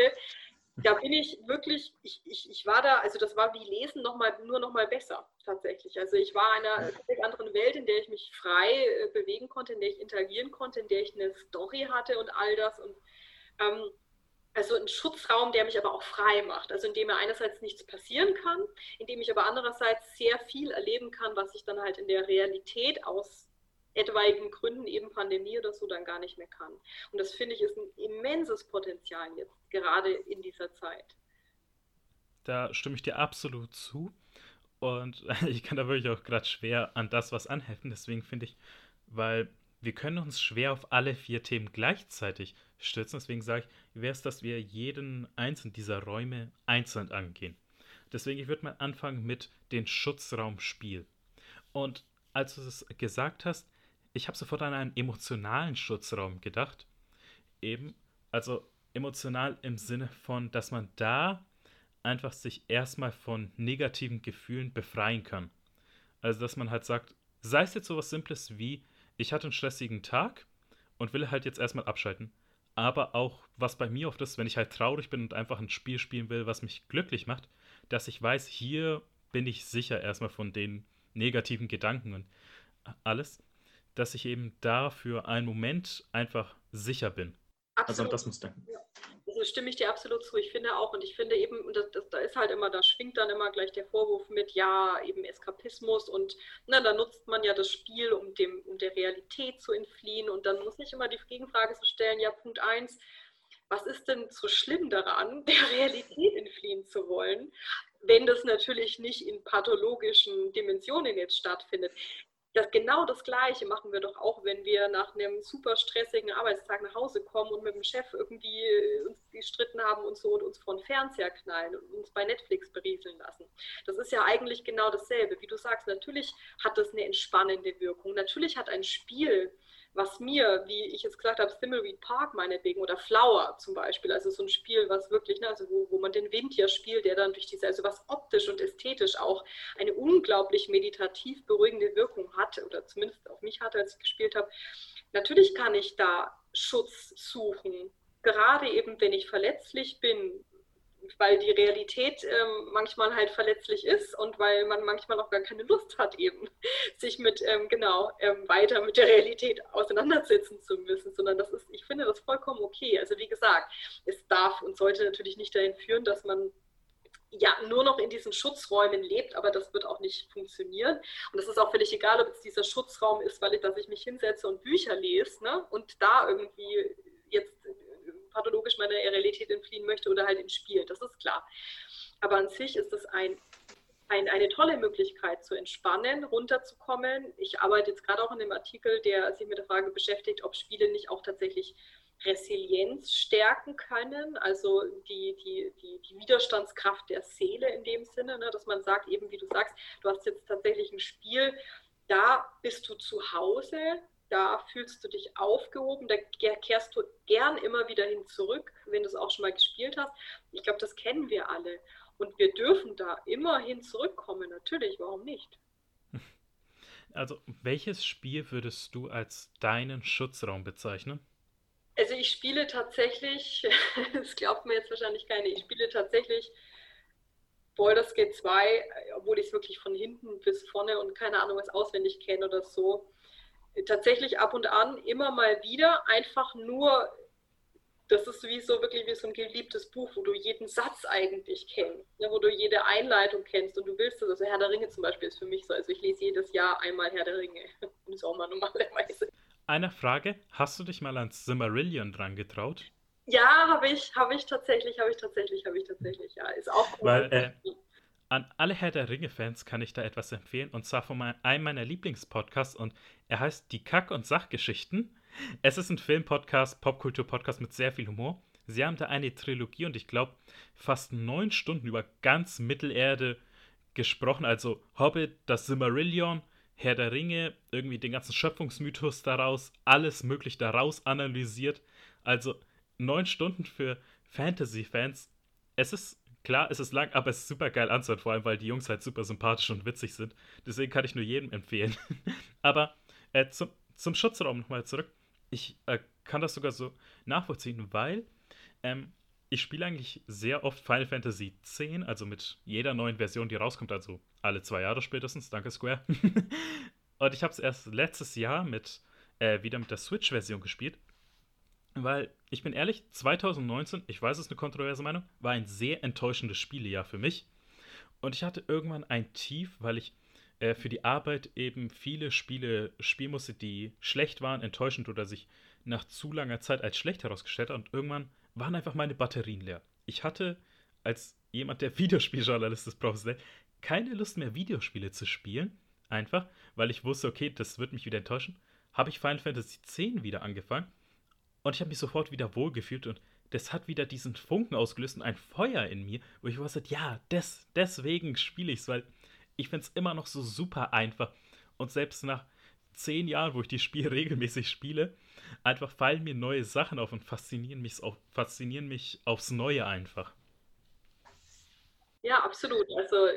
Da bin ich wirklich, ich, ich, ich war da, also das war wie Lesen noch mal, nur noch mal besser tatsächlich. Also ich war in einer völlig anderen Welt, in der ich mich frei äh, bewegen konnte, in der ich interagieren konnte, in der ich eine Story hatte und all das. Und ähm, also ein Schutzraum, der mich aber auch frei macht, also in dem mir einerseits nichts passieren kann, in dem ich aber andererseits sehr viel erleben kann, was ich dann halt in der Realität aus etwaigen Gründen, eben Pandemie oder so, dann gar nicht mehr kann. Und das finde ich ist ein immenses Potenzial jetzt, gerade in dieser Zeit. Da stimme ich dir absolut zu. Und ich kann da wirklich auch gerade schwer an das was anheften. Deswegen finde ich, weil wir können uns schwer auf alle vier Themen gleichzeitig stürzen. Deswegen sage ich, wäre es, dass wir jeden einzelnen dieser Räume einzeln angehen. Deswegen, ich würde mal anfangen mit dem Schutzraumspiel. Und als du es gesagt hast, ich habe sofort an einen emotionalen Schutzraum gedacht. Eben, also emotional im Sinne von, dass man da einfach sich erstmal von negativen Gefühlen befreien kann. Also, dass man halt sagt, sei es jetzt sowas Simples wie, ich hatte einen stressigen Tag und will halt jetzt erstmal abschalten. Aber auch, was bei mir oft ist, wenn ich halt traurig bin und einfach ein Spiel spielen will, was mich glücklich macht, dass ich weiß, hier bin ich sicher erstmal von den negativen Gedanken und alles, dass ich eben da für einen Moment einfach sicher bin. Absolut. Also das muss dann. Ja. Also stimme ich dir absolut zu. Ich finde auch, und ich finde eben, das, das, da ist halt immer, da schwingt dann immer gleich der Vorwurf mit, ja, eben Eskapismus und na, da nutzt man ja das Spiel, um, dem, um der Realität zu entfliehen. Und dann muss ich immer die Gegenfrage zu stellen, ja, Punkt 1, was ist denn so schlimm daran, der Realität entfliehen zu wollen, wenn das natürlich nicht in pathologischen Dimensionen jetzt stattfindet? Das, genau das Gleiche machen wir doch auch, wenn wir nach einem super stressigen Arbeitstag nach Hause kommen und mit dem Chef irgendwie uns gestritten haben und so und uns vor den Fernseher knallen und uns bei Netflix berieseln lassen. Das ist ja eigentlich genau dasselbe. Wie du sagst, natürlich hat das eine entspannende Wirkung. Natürlich hat ein Spiel was mir, wie ich jetzt gesagt habe, Thimbleweed Park meinetwegen oder Flower zum Beispiel, also so ein Spiel, was wirklich, ne, also wo, wo man den Wind ja spielt, der dann durch diese, also was optisch und ästhetisch auch eine unglaublich meditativ beruhigende Wirkung hat oder zumindest auf mich hatte, als ich gespielt habe. Natürlich kann ich da Schutz suchen, gerade eben, wenn ich verletzlich bin, weil die Realität ähm, manchmal halt verletzlich ist und weil man manchmal auch gar keine Lust hat, eben sich mit, ähm, genau, ähm, weiter mit der Realität auseinandersetzen zu müssen, sondern das ist, ich finde das vollkommen okay. Also wie gesagt, es darf und sollte natürlich nicht dahin führen, dass man ja nur noch in diesen Schutzräumen lebt, aber das wird auch nicht funktionieren. Und es ist auch völlig egal, ob es dieser Schutzraum ist, weil ich, dass ich mich hinsetze und Bücher lese ne, und da irgendwie jetzt pathologisch meiner Realität entfliehen möchte oder halt ins Spiel, das ist klar. Aber an sich ist es ein, ein, eine tolle Möglichkeit zu entspannen, runterzukommen. Ich arbeite jetzt gerade auch in einem Artikel, der sich mit der Frage beschäftigt, ob Spiele nicht auch tatsächlich Resilienz stärken können, also die, die, die, die Widerstandskraft der Seele in dem Sinne, ne, dass man sagt, eben wie du sagst, du hast jetzt tatsächlich ein Spiel, da bist du zu Hause, da fühlst du dich aufgehoben, da kehrst du gern immer wieder hin zurück, wenn du es auch schon mal gespielt hast. Ich glaube, das kennen wir alle. Und wir dürfen da immerhin zurückkommen, natürlich, warum nicht? Also, welches Spiel würdest du als deinen Schutzraum bezeichnen? Also, ich spiele tatsächlich, das glaubt mir jetzt wahrscheinlich keine, ich spiele tatsächlich Baldur's Gate 2, obwohl ich es wirklich von hinten bis vorne und keine Ahnung was auswendig kenne oder so tatsächlich ab und an immer mal wieder einfach nur, das ist wie so wirklich wie so ein geliebtes Buch, wo du jeden Satz eigentlich kennst, ne, wo du jede Einleitung kennst und du willst das. Also Herr der Ringe zum Beispiel ist für mich so. Also ich lese jedes Jahr einmal Herr der Ringe im Sommer normalerweise. Eine Frage, hast du dich mal ans Simmerillion dran getraut? Ja, habe ich, habe ich tatsächlich, habe ich tatsächlich, habe ich tatsächlich, ja. Ist auch Weil, äh, an alle Herr der Ringe-Fans kann ich da etwas empfehlen, und zwar von einem meiner Lieblingspodcasts, und er heißt Die Kack- und Sachgeschichten. Es ist ein Film-Podcast, Popkultur-Podcast mit sehr viel Humor. Sie haben da eine Trilogie und ich glaube fast neun Stunden über ganz Mittelerde gesprochen, also Hobbit, das Silmarillion, Herr der Ringe, irgendwie den ganzen Schöpfungsmythos daraus, alles möglich daraus analysiert. Also neun Stunden für Fantasy-Fans. Es ist Klar, es ist lang, aber es ist super geil anzuhören, vor allem weil die Jungs halt super sympathisch und witzig sind. Deswegen kann ich nur jedem empfehlen. aber äh, zum, zum Schutzraum nochmal zurück. Ich äh, kann das sogar so nachvollziehen, weil ähm, ich spiele eigentlich sehr oft Final Fantasy X, also mit jeder neuen Version, die rauskommt, also alle zwei Jahre spätestens, danke Square. und ich habe es erst letztes Jahr mit äh, wieder mit der Switch-Version gespielt weil, ich bin ehrlich, 2019, ich weiß, es ist eine kontroverse Meinung, war ein sehr enttäuschendes Spielejahr für mich. Und ich hatte irgendwann ein Tief, weil ich äh, für die Arbeit eben viele Spiele spielen musste, die schlecht waren, enttäuschend oder sich nach zu langer Zeit als schlecht herausgestellt haben. Und irgendwann waren einfach meine Batterien leer. Ich hatte als jemand, der Videospieljournalist ist, professionell, keine Lust mehr, Videospiele zu spielen. Einfach, weil ich wusste, okay, das wird mich wieder enttäuschen. Habe ich Final Fantasy X wieder angefangen Und ich habe mich sofort wieder wohlgefühlt und das hat wieder diesen Funken ausgelöst und ein Feuer in mir, wo ich wusste, ja, des, deswegen spiele ich es, weil ich finde es immer noch so super einfach. Und selbst nach zehn Jahren, wo ich die Spiele regelmäßig spiele, einfach fallen mir neue Sachen auf und faszinieren mich, faszinieren mich aufs Neue einfach. Ja, absolut. Also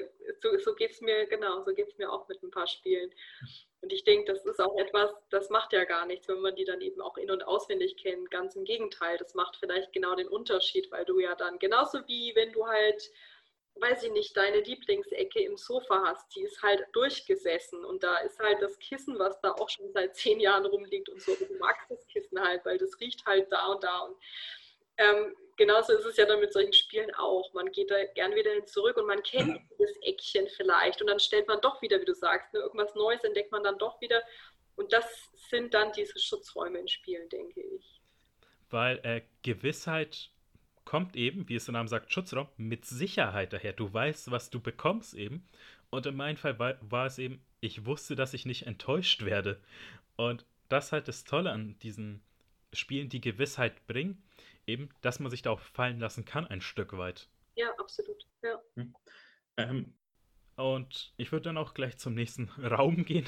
so, so geht es mir, genau, so geht es mir auch mit ein paar Spielen. Und ich denke, das ist auch etwas, das macht ja gar nichts, wenn man die dann eben auch in- und auswendig kennt. Ganz im Gegenteil, das macht vielleicht genau den Unterschied, weil du ja dann genauso wie wenn du halt, weiß ich nicht, deine Lieblingsecke im Sofa hast, die ist halt durchgesessen und da ist halt das Kissen, was da auch schon seit zehn Jahren rumliegt und so. Du magst das Kissen halt, weil das riecht halt da und da und ähm, genauso ist es ja dann mit solchen Spielen auch. Man geht da gern wieder hin zurück und man kennt das Eckchen vielleicht und dann stellt man doch wieder, wie du sagst, ne, irgendwas Neues entdeckt man dann doch wieder. Und das sind dann diese Schutzräume in Spielen, denke ich. Weil äh, Gewissheit kommt eben, wie es der Name sagt, Schutzraum, mit Sicherheit daher. Du weißt, was du bekommst eben. Und in meinem Fall war, war es eben, ich wusste, dass ich nicht enttäuscht werde. Und das ist halt das Tolle an diesen Spielen, die Gewissheit bringen eben, dass man sich da auch fallen lassen kann, ein Stück weit. Ja, absolut. Ja. Hm. Ähm, und ich würde dann auch gleich zum nächsten Raum gehen.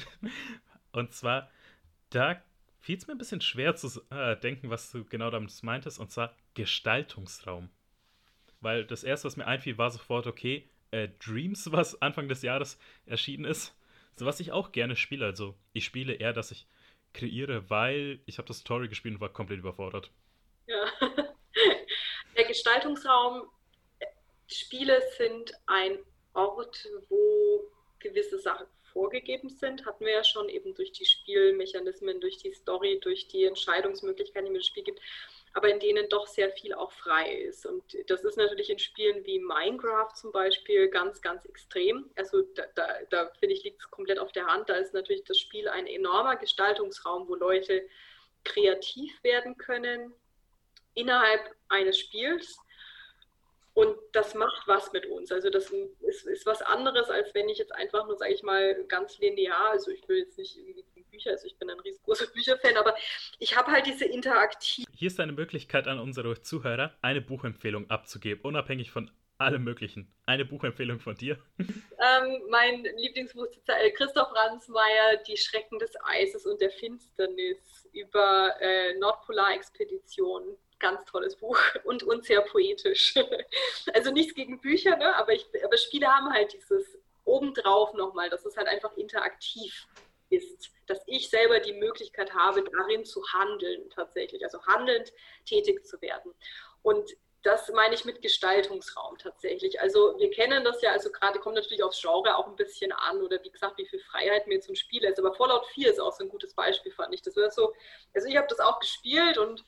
Und zwar, da fiel es mir ein bisschen schwer zu äh, denken, was du genau damit meintest, und zwar Gestaltungsraum. Weil das erste, was mir einfiel, war sofort, okay, äh, Dreams, was Anfang des Jahres erschienen ist. So was ich auch gerne spiele. Also ich spiele eher, dass ich kreiere, weil ich habe das Story gespielt und war komplett überfordert. Ja. Der Gestaltungsraum, Spiele sind ein Ort, wo gewisse Sachen vorgegeben sind, hatten wir ja schon eben durch die Spielmechanismen, durch die Story, durch die Entscheidungsmöglichkeiten, die mir das Spiel gibt, aber in denen doch sehr viel auch frei ist. Und das ist natürlich in Spielen wie Minecraft zum Beispiel ganz, ganz extrem. Also da, da, da finde ich, liegt es komplett auf der Hand. Da ist natürlich das Spiel ein enormer Gestaltungsraum, wo Leute kreativ werden können, innerhalb eines Spiels. Und das macht was mit uns. Also das ist, ist was anderes, als wenn ich jetzt einfach nur, sage ich mal, ganz linear, also ich will jetzt nicht irgendwie Bücher, also ich bin ein riesengroßer Bücherfan, aber ich habe halt diese Interaktiv. Hier ist eine Möglichkeit an unsere Zuhörer, eine Buchempfehlung abzugeben, unabhängig von allem Möglichen. Eine Buchempfehlung von dir? Ähm, mein Lieblingsbuch ist äh, Christoph Ransmayr, Die Schrecken des Eises und der Finsternis über äh, Nordpolarexpeditionen ganz tolles Buch und, und sehr poetisch. Also nichts gegen Bücher, ne? aber, ich, aber Spiele haben halt dieses obendrauf nochmal, dass es halt einfach interaktiv ist, dass ich selber die Möglichkeit habe, darin zu handeln tatsächlich, also handelnd tätig zu werden. Und das meine ich mit Gestaltungsraum tatsächlich. Also wir kennen das ja, also gerade kommt natürlich aufs Genre auch ein bisschen an oder wie gesagt, wie viel Freiheit mir zum Spiel ist. Aber Fallout 4 ist auch so ein gutes Beispiel, fand ich. Das wäre so, also ich habe das auch gespielt und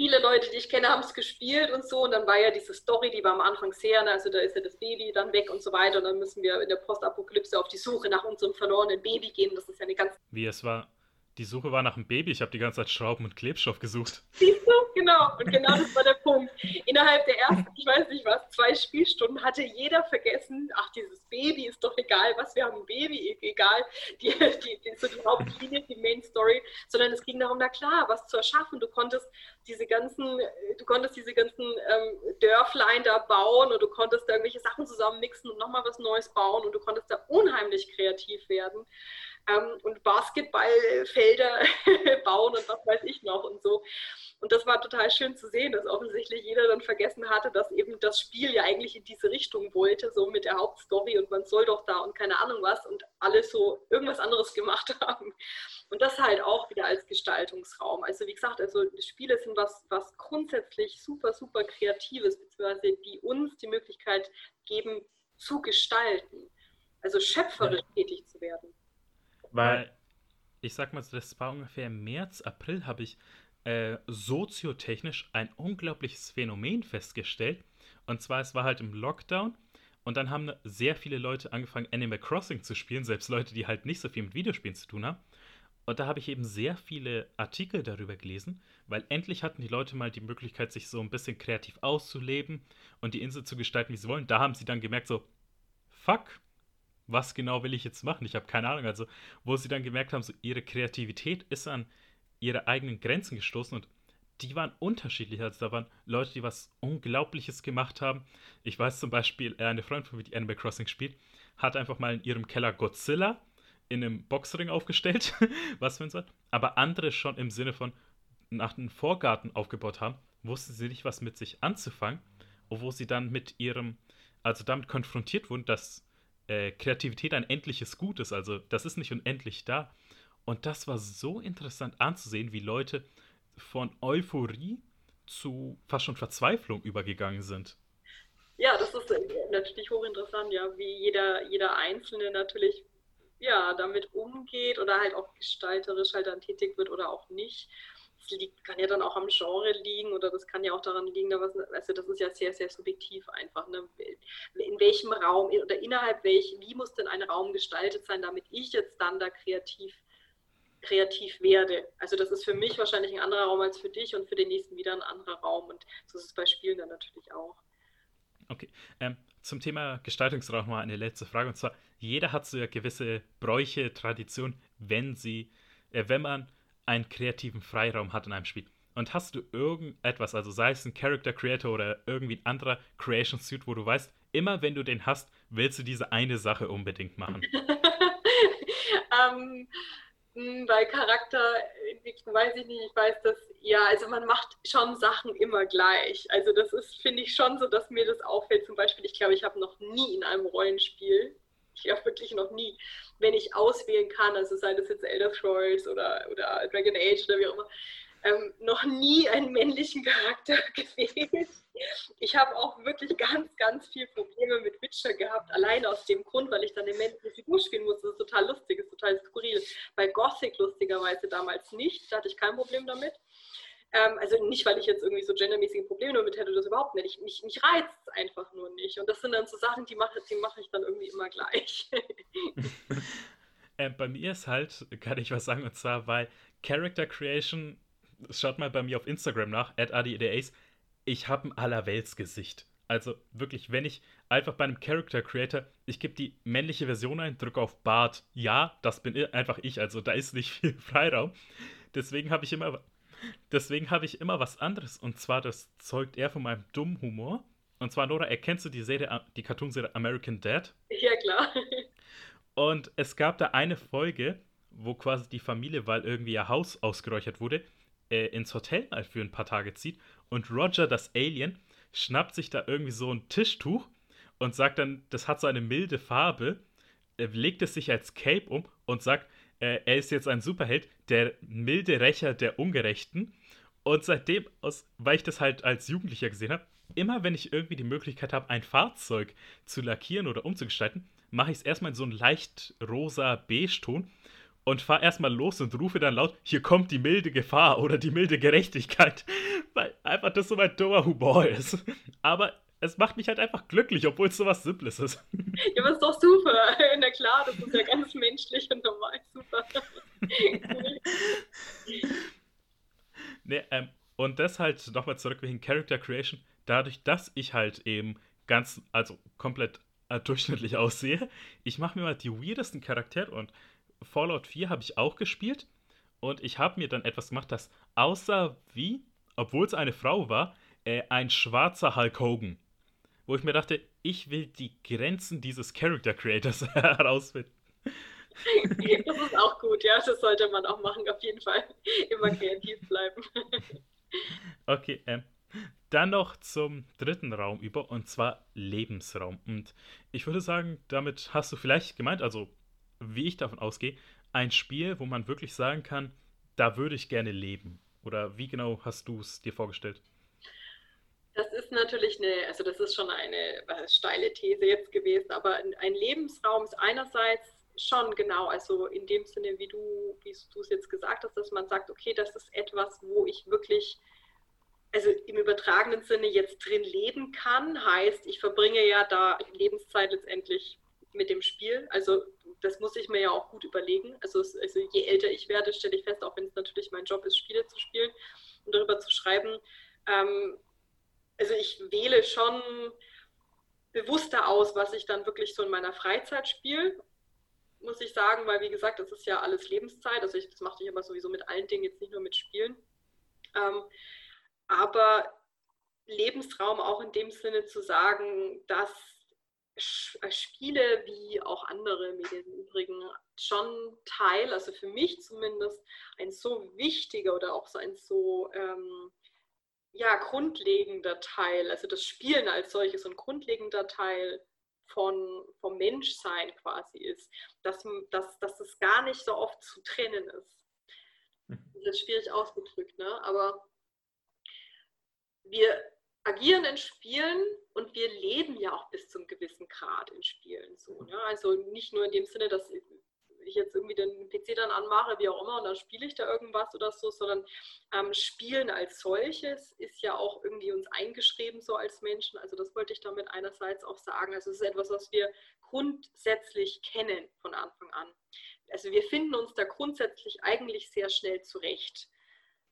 viele Leute, die ich kenne, haben es gespielt und so. Und dann war ja diese Story, die war am Anfang sehr, ne? also da ist ja das Baby dann weg und so weiter. Und dann müssen wir in der Postapokalypse auf die Suche nach unserem verlorenen Baby gehen. Das ist ja eine ganz. Wie es war die Suche war nach einem Baby. Ich habe die ganze Zeit Schrauben und Klebstoff gesucht. Siehst du? Genau. Und genau das war der Punkt. Innerhalb der ersten, ich weiß nicht was, zwei Spielstunden hatte jeder vergessen, ach, dieses Baby ist doch egal, was, wir haben ein Baby, e-, egal, die, die, die, so die Hauptlinie, die Main Story, sondern es ging darum, na klar, was zu erschaffen. Du konntest diese ganzen, du konntest diese ganzen ähm, Dörflein da bauen und du konntest da irgendwelche Sachen zusammenmixen und nochmal was Neues bauen und du konntest da unheimlich kreativ werden und Basketballfelder bauen und was weiß ich noch und so. Und das war total schön zu sehen, dass offensichtlich jeder dann vergessen hatte, dass eben das Spiel ja eigentlich in diese Richtung wollte, so mit der Hauptstory und man soll doch da und keine Ahnung was und alle so irgendwas anderes gemacht haben. Und das halt auch wieder als Gestaltungsraum. Also wie gesagt, also Spiele sind was, was grundsätzlich super, super Kreatives, beziehungsweise die uns die Möglichkeit geben, zu gestalten. Also schöpferisch tätig zu werden. Weil, ich sag mal, das war ungefähr im März, April habe ich äh, soziotechnisch ein unglaubliches Phänomen festgestellt. Und zwar, es war halt im Lockdown und dann haben sehr viele Leute angefangen, Animal Crossing zu spielen, selbst Leute, die halt nicht so viel mit Videospielen zu tun haben. Und da habe ich eben sehr viele Artikel darüber gelesen, weil endlich hatten die Leute mal die Möglichkeit, sich so ein bisschen kreativ auszuleben und die Insel zu gestalten, wie sie wollen. Da haben sie dann gemerkt, so, fuck, was genau will ich jetzt machen? Ich habe keine Ahnung. Also, wo sie dann gemerkt haben, so ihre Kreativität ist an ihre eigenen Grenzen gestoßen und die waren unterschiedlich. Also da waren Leute, die was Unglaubliches gemacht haben. Ich weiß zum Beispiel, äh, eine Freundin von mir, die Animal Crossing spielt, hat einfach mal in ihrem Keller Godzilla in einem Boxring aufgestellt, was für ein soll. Aber andere schon im Sinne von nach einem Vorgarten aufgebaut haben, wussten sie nicht, was mit sich anzufangen, wo sie dann mit ihrem, also damit konfrontiert wurden, dass äh, Kreativität ein endliches Gut ist. Also das ist nicht unendlich da. Und das war so interessant anzusehen, wie Leute von Euphorie zu fast schon Verzweiflung übergegangen sind. Ja, das ist äh, natürlich hochinteressant, ja, wie jeder, jeder Einzelne natürlich ja, damit umgeht oder halt auch gestalterisch halt dann tätig wird oder auch nicht. Das liegt, kann ja dann auch am Genre liegen oder das kann ja auch daran liegen, was, also das ist ja sehr, sehr subjektiv einfach. Ne? In welchem Raum oder innerhalb welch, wie muss denn ein Raum gestaltet sein, damit ich jetzt dann da kreativ kreativ werde. Also das ist für mich wahrscheinlich ein anderer Raum als für dich und für den nächsten wieder ein anderer Raum. Und so ist es bei Spielen dann natürlich auch. Okay. Ähm, zum Thema Gestaltungsraum mal eine letzte Frage. Und zwar, jeder hat so ja gewisse Bräuche, Traditionen, wenn sie, äh, wenn man einen kreativen Freiraum hat in einem Spiel. Und hast du irgendetwas, also sei es ein Character Creator oder irgendwie ein anderer Creation Suite, wo du weißt, immer wenn du den hast, willst du diese eine Sache unbedingt machen? ähm, hm, bei Charakterentwicklung weiß ich nicht, ich weiß dass, ja, also man macht schon Sachen immer gleich. Also das ist, finde ich schon so, dass mir das auffällt. Zum Beispiel, ich glaube, ich habe noch nie in einem Rollenspiel, glaube wirklich noch nie, wenn ich auswählen kann, also sei das jetzt Elder Scrolls oder, oder Dragon Age oder wie auch immer, ähm, noch nie einen männlichen Charakter gewählt. Ich habe auch wirklich ganz, ganz viel Probleme mit Witcher gehabt, allein aus dem Grund, weil ich dann eine männliche Figur spielen musste. Das ist total lustig, ist total skurril. Bei Gothic lustigerweise damals nicht, da hatte ich kein Problem damit. Ähm, also nicht, weil ich jetzt irgendwie so gendermäßige Probleme damit hätte, das überhaupt nicht. Ich, mich, mich reizt es einfach nur nicht. Und das sind dann so Sachen, die mache die mach ich dann irgendwie immer gleich. äh, bei mir ist halt, kann ich was sagen, und zwar, weil Character Creation schaut mal bei mir auf Instagram nach, at ich habe ein Allerweltsgesicht. Also wirklich, wenn ich einfach bei einem Character Creator, ich gebe die männliche Version ein, drücke auf Bart, ja, das bin einfach ich, also da ist nicht viel Freiraum. Deswegen habe ich immer, deswegen habe ich immer was anderes und zwar das zeugt eher von meinem dummen Humor. Und zwar, Nora, erkennst du die Serie, die Cartoonserie American Dad? Ja, klar. Und es gab da eine Folge, wo quasi die Familie, weil irgendwie ihr Haus ausgeräuchert wurde, äh, ins Hotel mal für ein paar Tage zieht und Roger, das Alien, schnappt sich da irgendwie so ein Tischtuch und sagt dann, das hat so eine milde Farbe, er legt es sich als Cape um und sagt, äh, er ist jetzt ein Superheld, der milde Rächer der Ungerechten. Und seitdem, aus, weil ich das halt als Jugendlicher gesehen habe, immer wenn ich irgendwie die Möglichkeit habe, ein Fahrzeug zu lackieren oder umzugestalten, mache ich es erstmal in so einen leicht rosa Beige-Ton und fahr erstmal los und rufe dann laut, hier kommt die milde Gefahr oder die milde Gerechtigkeit. Weil einfach das so mein dummer Humor ist. Aber es macht mich halt einfach glücklich, obwohl es so was Simples ist. Ja, aber ist doch super. Na klar, das ist ja ganz menschlich und normal. Super. nee, ähm, und das halt nochmal zurück wegen Character Creation. Dadurch, dass ich halt eben ganz, also komplett äh, durchschnittlich aussehe, ich mache mir mal die weirdesten Charaktere und Fallout 4 habe ich auch gespielt und ich habe mir dann etwas gemacht, das aussah wie, obwohl es eine Frau war, äh, ein schwarzer Hulk Hogan. Wo ich mir dachte, ich will die Grenzen dieses Character Creators herausfinden. Das ist auch gut, ja, das sollte man auch machen, auf jeden Fall. Immer kreativ bleiben. Okay, ähm, dann noch zum dritten Raum über, und zwar Lebensraum. Und ich würde sagen, damit hast du vielleicht gemeint, also wie ich davon ausgehe, ein Spiel, wo man wirklich sagen kann, da würde ich gerne leben? Oder wie genau hast du es dir vorgestellt? Das ist natürlich eine, also das ist schon eine steile These jetzt gewesen, aber ein Lebensraum ist einerseits schon genau, also in dem Sinne, wie du, wie du es jetzt gesagt hast, dass man sagt, okay, das ist etwas, wo ich wirklich, also im übertragenen Sinne jetzt drin leben kann, heißt, ich verbringe ja da Lebenszeit letztendlich mit dem Spiel. Also das muss ich mir ja auch gut überlegen. Also, also je älter ich werde, stelle ich fest, auch wenn es natürlich mein Job ist, Spiele zu spielen und darüber zu schreiben. Ähm, also ich wähle schon bewusster aus, was ich dann wirklich so in meiner Freizeit spiele, muss ich sagen, weil wie gesagt, das ist ja alles Lebenszeit. Also ich, das mache ich aber sowieso mit allen Dingen, jetzt nicht nur mit Spielen. Ähm, aber Lebensraum auch in dem Sinne zu sagen, dass äh, Spiele wie auch andere Medien im Übrigen schon Teil, also für mich zumindest, ein so wichtiger oder auch so ein so ähm, ja, grundlegender Teil, also das Spielen als solches ein grundlegender Teil von, vom Menschsein quasi ist, dass, dass, dass das gar nicht so oft zu trennen ist. Mhm. Das ist schwierig ausgedrückt, ne? aber wir agieren in Spielen und wir leben ja auch bis zum gewissen Grad in Spielen so. Ne? Also nicht nur in dem Sinne, dass ich jetzt irgendwie den PC dann anmache, wie auch immer, und dann spiele ich da irgendwas oder so, sondern ähm, Spielen als solches ist ja auch irgendwie uns eingeschrieben so als Menschen. Also das wollte ich damit einerseits auch sagen. Also es ist etwas, was wir grundsätzlich kennen von Anfang an. Also wir finden uns da grundsätzlich eigentlich sehr schnell zurecht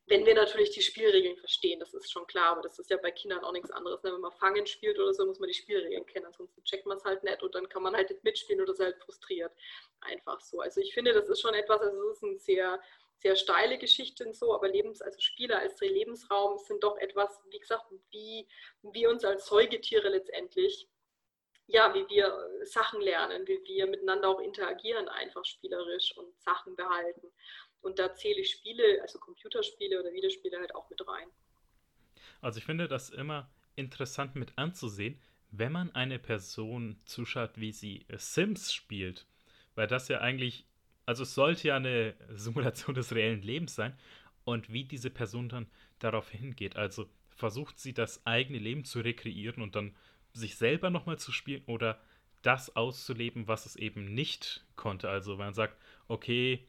wenn wir natürlich die Spielregeln verstehen, das ist schon klar, aber das ist ja bei Kindern auch nichts anderes. Ne? Wenn man Fangen spielt oder so, muss man die Spielregeln kennen, ansonsten checkt man es halt nicht und dann kann man halt nicht mitspielen oder ist halt frustriert. Einfach so. Also ich finde, das ist schon etwas, also es ist eine sehr, sehr steile Geschichte und so, aber Lebens, also Spiele als Lebensraum sind doch etwas, wie gesagt, wie wir uns als Säugetiere letztendlich ja, wie wir Sachen lernen, wie wir miteinander auch interagieren, einfach spielerisch und Sachen behalten. Und da zähle ich Spiele, also Computerspiele oder Videospiele halt auch mit rein. Also ich finde das immer interessant mit anzusehen, wenn man eine Person zuschaut, wie sie Sims spielt. Weil das ja eigentlich, also es sollte ja eine Simulation des reellen Lebens sein. Und wie diese Person dann darauf hingeht. Also versucht sie das eigene Leben zu rekreieren und dann sich selber nochmal zu spielen oder das auszuleben, was es eben nicht konnte. Also wenn man sagt, okay,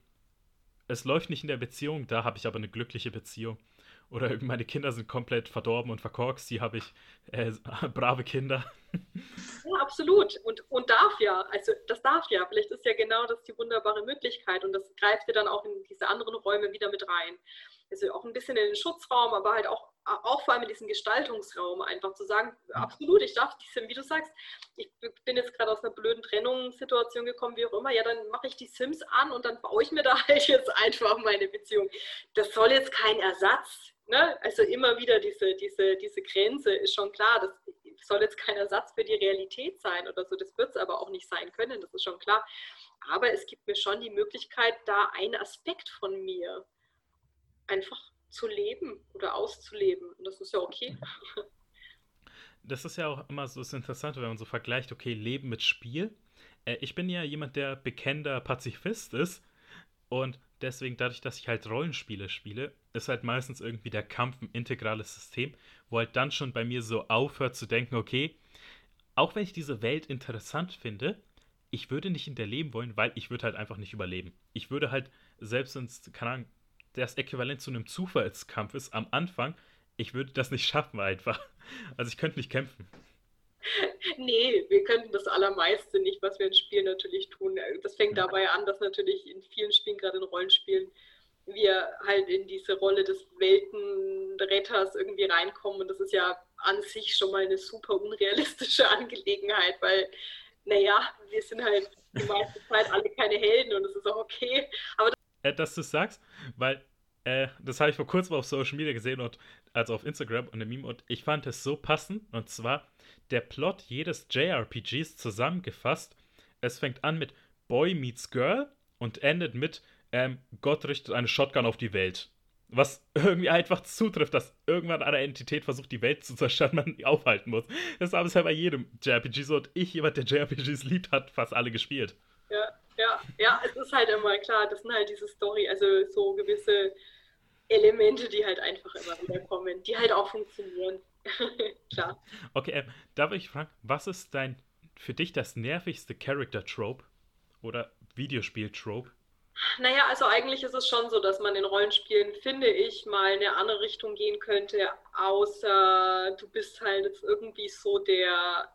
es läuft nicht in der Beziehung, da habe ich aber eine glückliche Beziehung. Oder meine Kinder sind komplett verdorben und verkorkst, die habe ich äh, brave Kinder. Ja, absolut. Und, und darf ja. Also das darf ja. Vielleicht ist ja genau das die wunderbare Möglichkeit. Und das greift ja dann auch in diese anderen Räume wieder mit rein. Also auch ein bisschen in den Schutzraum, aber halt auch auch vor allem in diesem Gestaltungsraum einfach zu sagen, absolut, ich darf die wie du sagst, ich bin jetzt gerade aus einer blöden Trennungssituation gekommen, wie auch immer, ja, dann mache ich die Sims an und dann baue ich mir da halt jetzt einfach meine Beziehung. Das soll jetzt kein Ersatz, ne? Also immer wieder diese, diese, diese Grenze ist schon klar, das soll jetzt kein Ersatz für die Realität sein oder so, das wird es aber auch nicht sein können, das ist schon klar. Aber es gibt mir schon die Möglichkeit, da einen Aspekt von mir einfach zu leben oder auszuleben. Und das ist ja okay. Das ist ja auch immer so das Interessante, wenn man so vergleicht, okay, Leben mit Spiel. Äh, ich bin ja jemand, der bekennender Pazifist ist. Und deswegen, dadurch, dass ich halt Rollenspiele spiele, ist halt meistens irgendwie der Kampf ein integrales System, wo halt dann schon bei mir so aufhört zu denken, okay, auch wenn ich diese Welt interessant finde, ich würde nicht in der leben wollen, weil ich würde halt einfach nicht überleben. Ich würde halt, selbst ins, keine Ahnung, das Äquivalent zu einem Zufallskampf ist am Anfang, ich würde das nicht schaffen einfach. Also ich könnte nicht kämpfen. Nee, wir könnten das Allermeiste nicht, was wir in Spielen natürlich tun. Das fängt dabei an, dass natürlich in vielen Spielen, gerade in Rollenspielen, wir halt in diese Rolle des Weltenretters irgendwie reinkommen. Und das ist ja an sich schon mal eine super unrealistische Angelegenheit, weil, naja, wir sind halt die meiste Zeit alle keine Helden und das ist auch okay. Aber äh, dass du es sagst, weil äh, das habe ich vor kurzem auf Social Media gesehen und also auf Instagram und im Meme und ich fand es so passend und zwar der Plot jedes JRPGs zusammengefasst. Es fängt an mit Boy meets Girl und endet mit ähm, Gott richtet eine Shotgun auf die Welt. Was irgendwie einfach zutrifft, dass irgendwann eine Entität versucht, die Welt zu zerstören, man die aufhalten muss. Das war bisher bei jedem JRPG so und ich, jemand, der JRPGs liebt, hat fast alle gespielt. Ja, ja, ja, es ist halt immer klar, das sind halt diese Story, also so gewisse Elemente, die halt einfach immer wieder kommen, die halt auch funktionieren. klar. Okay, äh, darf ich fragen, was ist dein für dich das nervigste Character-Trope oder Videospiel-Trope? Naja, also eigentlich ist es schon so, dass man in Rollenspielen, finde ich, mal in eine andere Richtung gehen könnte, außer du bist halt jetzt irgendwie so der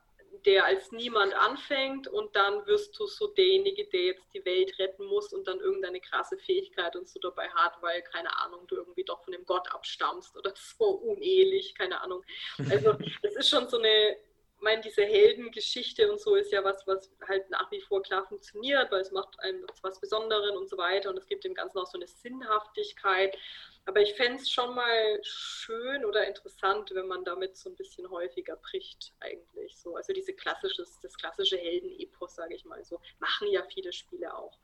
der als niemand anfängt und dann wirst du so derjenige, der jetzt die Welt retten muss und dann irgendeine krasse Fähigkeit und so dabei hat, weil, keine Ahnung, du irgendwie doch von dem Gott abstammst oder so unehelich, keine Ahnung. Also es ist schon so eine, ich meine, diese Heldengeschichte und so ist ja was, was halt nach wie vor klar funktioniert, weil es macht einem was Besonderes und so weiter und es gibt dem Ganzen auch so eine Sinnhaftigkeit. Aber ich fände es schon mal schön oder interessant, wenn man damit so ein bisschen häufiger bricht, eigentlich. So, also diese klassisches, das klassische Heldenepos, sage ich mal so, machen ja viele Spiele auch.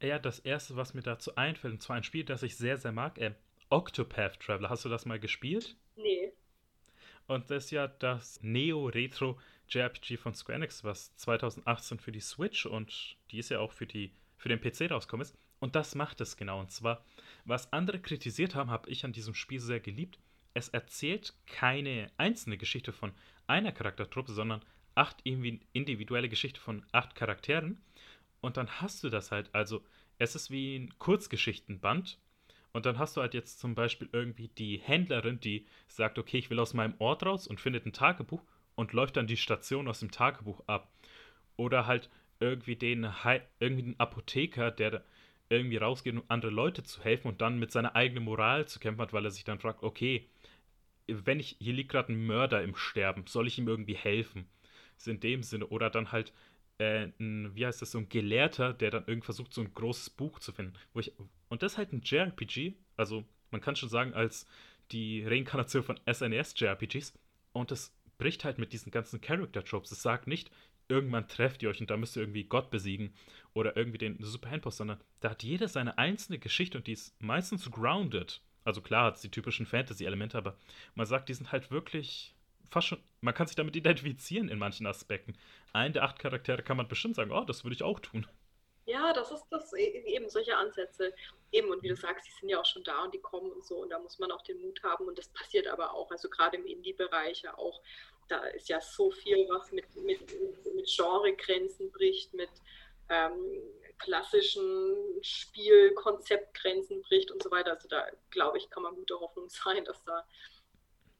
Ja, das erste, was mir dazu einfällt, und zwar ein Spiel, das ich sehr, sehr mag, äh, Octopath Traveler. Hast du das mal gespielt? Nee. Und das ist ja das Neo-Retro JRPG von Square Enix, was 2018 für die Switch und die ist ja auch für, die, für den PC rausgekommen ist. Und das macht es genau. Und zwar, was andere kritisiert haben, habe ich an diesem Spiel sehr geliebt. Es erzählt keine einzelne Geschichte von einer Charaktertruppe, sondern acht individuelle Geschichten von acht Charakteren. Und dann hast du das halt, also es ist wie ein Kurzgeschichtenband. Und dann hast du halt jetzt zum Beispiel irgendwie die Händlerin, die sagt, okay, ich will aus meinem Ort raus und findet ein Tagebuch und läuft dann die Station aus dem Tagebuch ab. Oder halt irgendwie den, irgendwie den Apotheker, der irgendwie rausgeht, um andere Leute zu helfen und dann mit seiner eigenen Moral zu kämpfen hat, weil er sich dann fragt, okay, wenn ich, hier liegt gerade ein Mörder im Sterben, soll ich ihm irgendwie helfen? Ist in dem Sinne. Oder dann halt äh, ein, wie heißt das, so ein Gelehrter, der dann irgendwie versucht, so ein großes Buch zu finden. Ich, und das ist halt ein JRPG, also man kann schon sagen, als die Reinkarnation von SNES-JRPGs. Und das bricht halt mit diesen ganzen Character-Tropes. Es sagt nicht, irgendwann trefft ihr euch und da müsst ihr irgendwie Gott besiegen oder irgendwie den Super Handboss, sondern da hat jeder seine einzelne Geschichte und die ist meistens grounded. Also klar hat es die typischen Fantasy-Elemente, aber man sagt, die sind halt wirklich fast schon, man kann sich damit identifizieren in manchen Aspekten. Einen der acht Charaktere kann man bestimmt sagen, oh, das würde ich auch tun. Ja, das ist das e, eben solche Ansätze. Eben, und wie du sagst, die sind ja auch schon da und die kommen und so, und da muss man auch den Mut haben. Und das passiert aber auch, also gerade im Indie-Bereich ja auch, da ist ja so viel, was mit, mit, mit Genregrenzen bricht, mit ähm, klassischen Spielkonzeptgrenzen bricht und so weiter. Also da glaube ich, kann man gute Hoffnung sein, dass da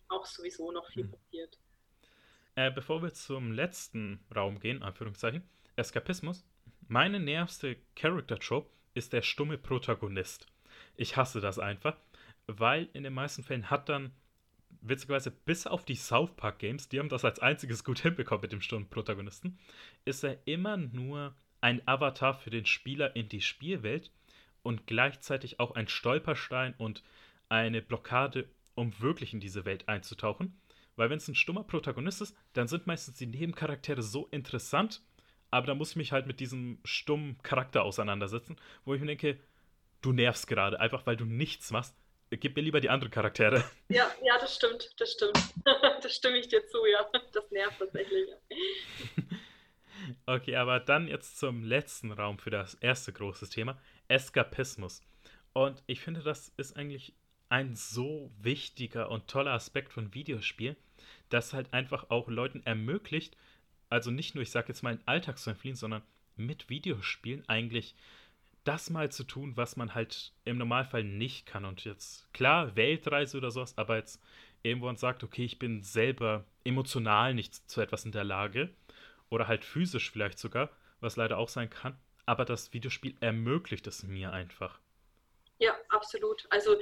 auch sowieso noch viel mhm. passiert. Äh, bevor wir zum letzten Raum gehen, Anführungszeichen, Eskapismus, meine nervste Character-Trope ist der stumme Protagonist. Ich hasse das einfach, weil in den meisten Fällen hat dann, witzigerweise bis auf die South Park Games, die haben das als einziges gut hinbekommen mit dem stummen Protagonisten, ist er immer nur ein Avatar für den Spieler in die Spielwelt und gleichzeitig auch ein Stolperstein und eine Blockade, um wirklich in diese Welt einzutauchen. Weil wenn es ein stummer Protagonist ist, dann sind meistens die Nebencharaktere so interessant, aber da muss ich mich halt mit diesem stummen Charakter auseinandersetzen, wo ich mir denke, du nervst gerade, einfach weil du nichts machst. Gib mir lieber die anderen Charaktere. Ja, ja, das stimmt, das stimmt. das stimme ich dir zu, ja. Das nervt tatsächlich. okay, aber dann jetzt zum letzten Raum für das erste große Thema: Eskapismus. Und ich finde, das ist eigentlich ein so wichtiger und toller Aspekt von Videospielen, das halt einfach auch Leuten ermöglicht, also nicht nur, ich sage jetzt mal, in Alltag zu entfliehen, sondern mit Videospielen eigentlich das mal zu tun, was man halt im Normalfall nicht kann. Und jetzt, klar, Weltreise oder sowas, aber jetzt irgendwo man sagt, okay, ich bin selber emotional nicht zu etwas in der Lage oder halt physisch vielleicht sogar, was leider auch sein kann, aber das Videospiel ermöglicht es mir einfach. Ja, absolut. Also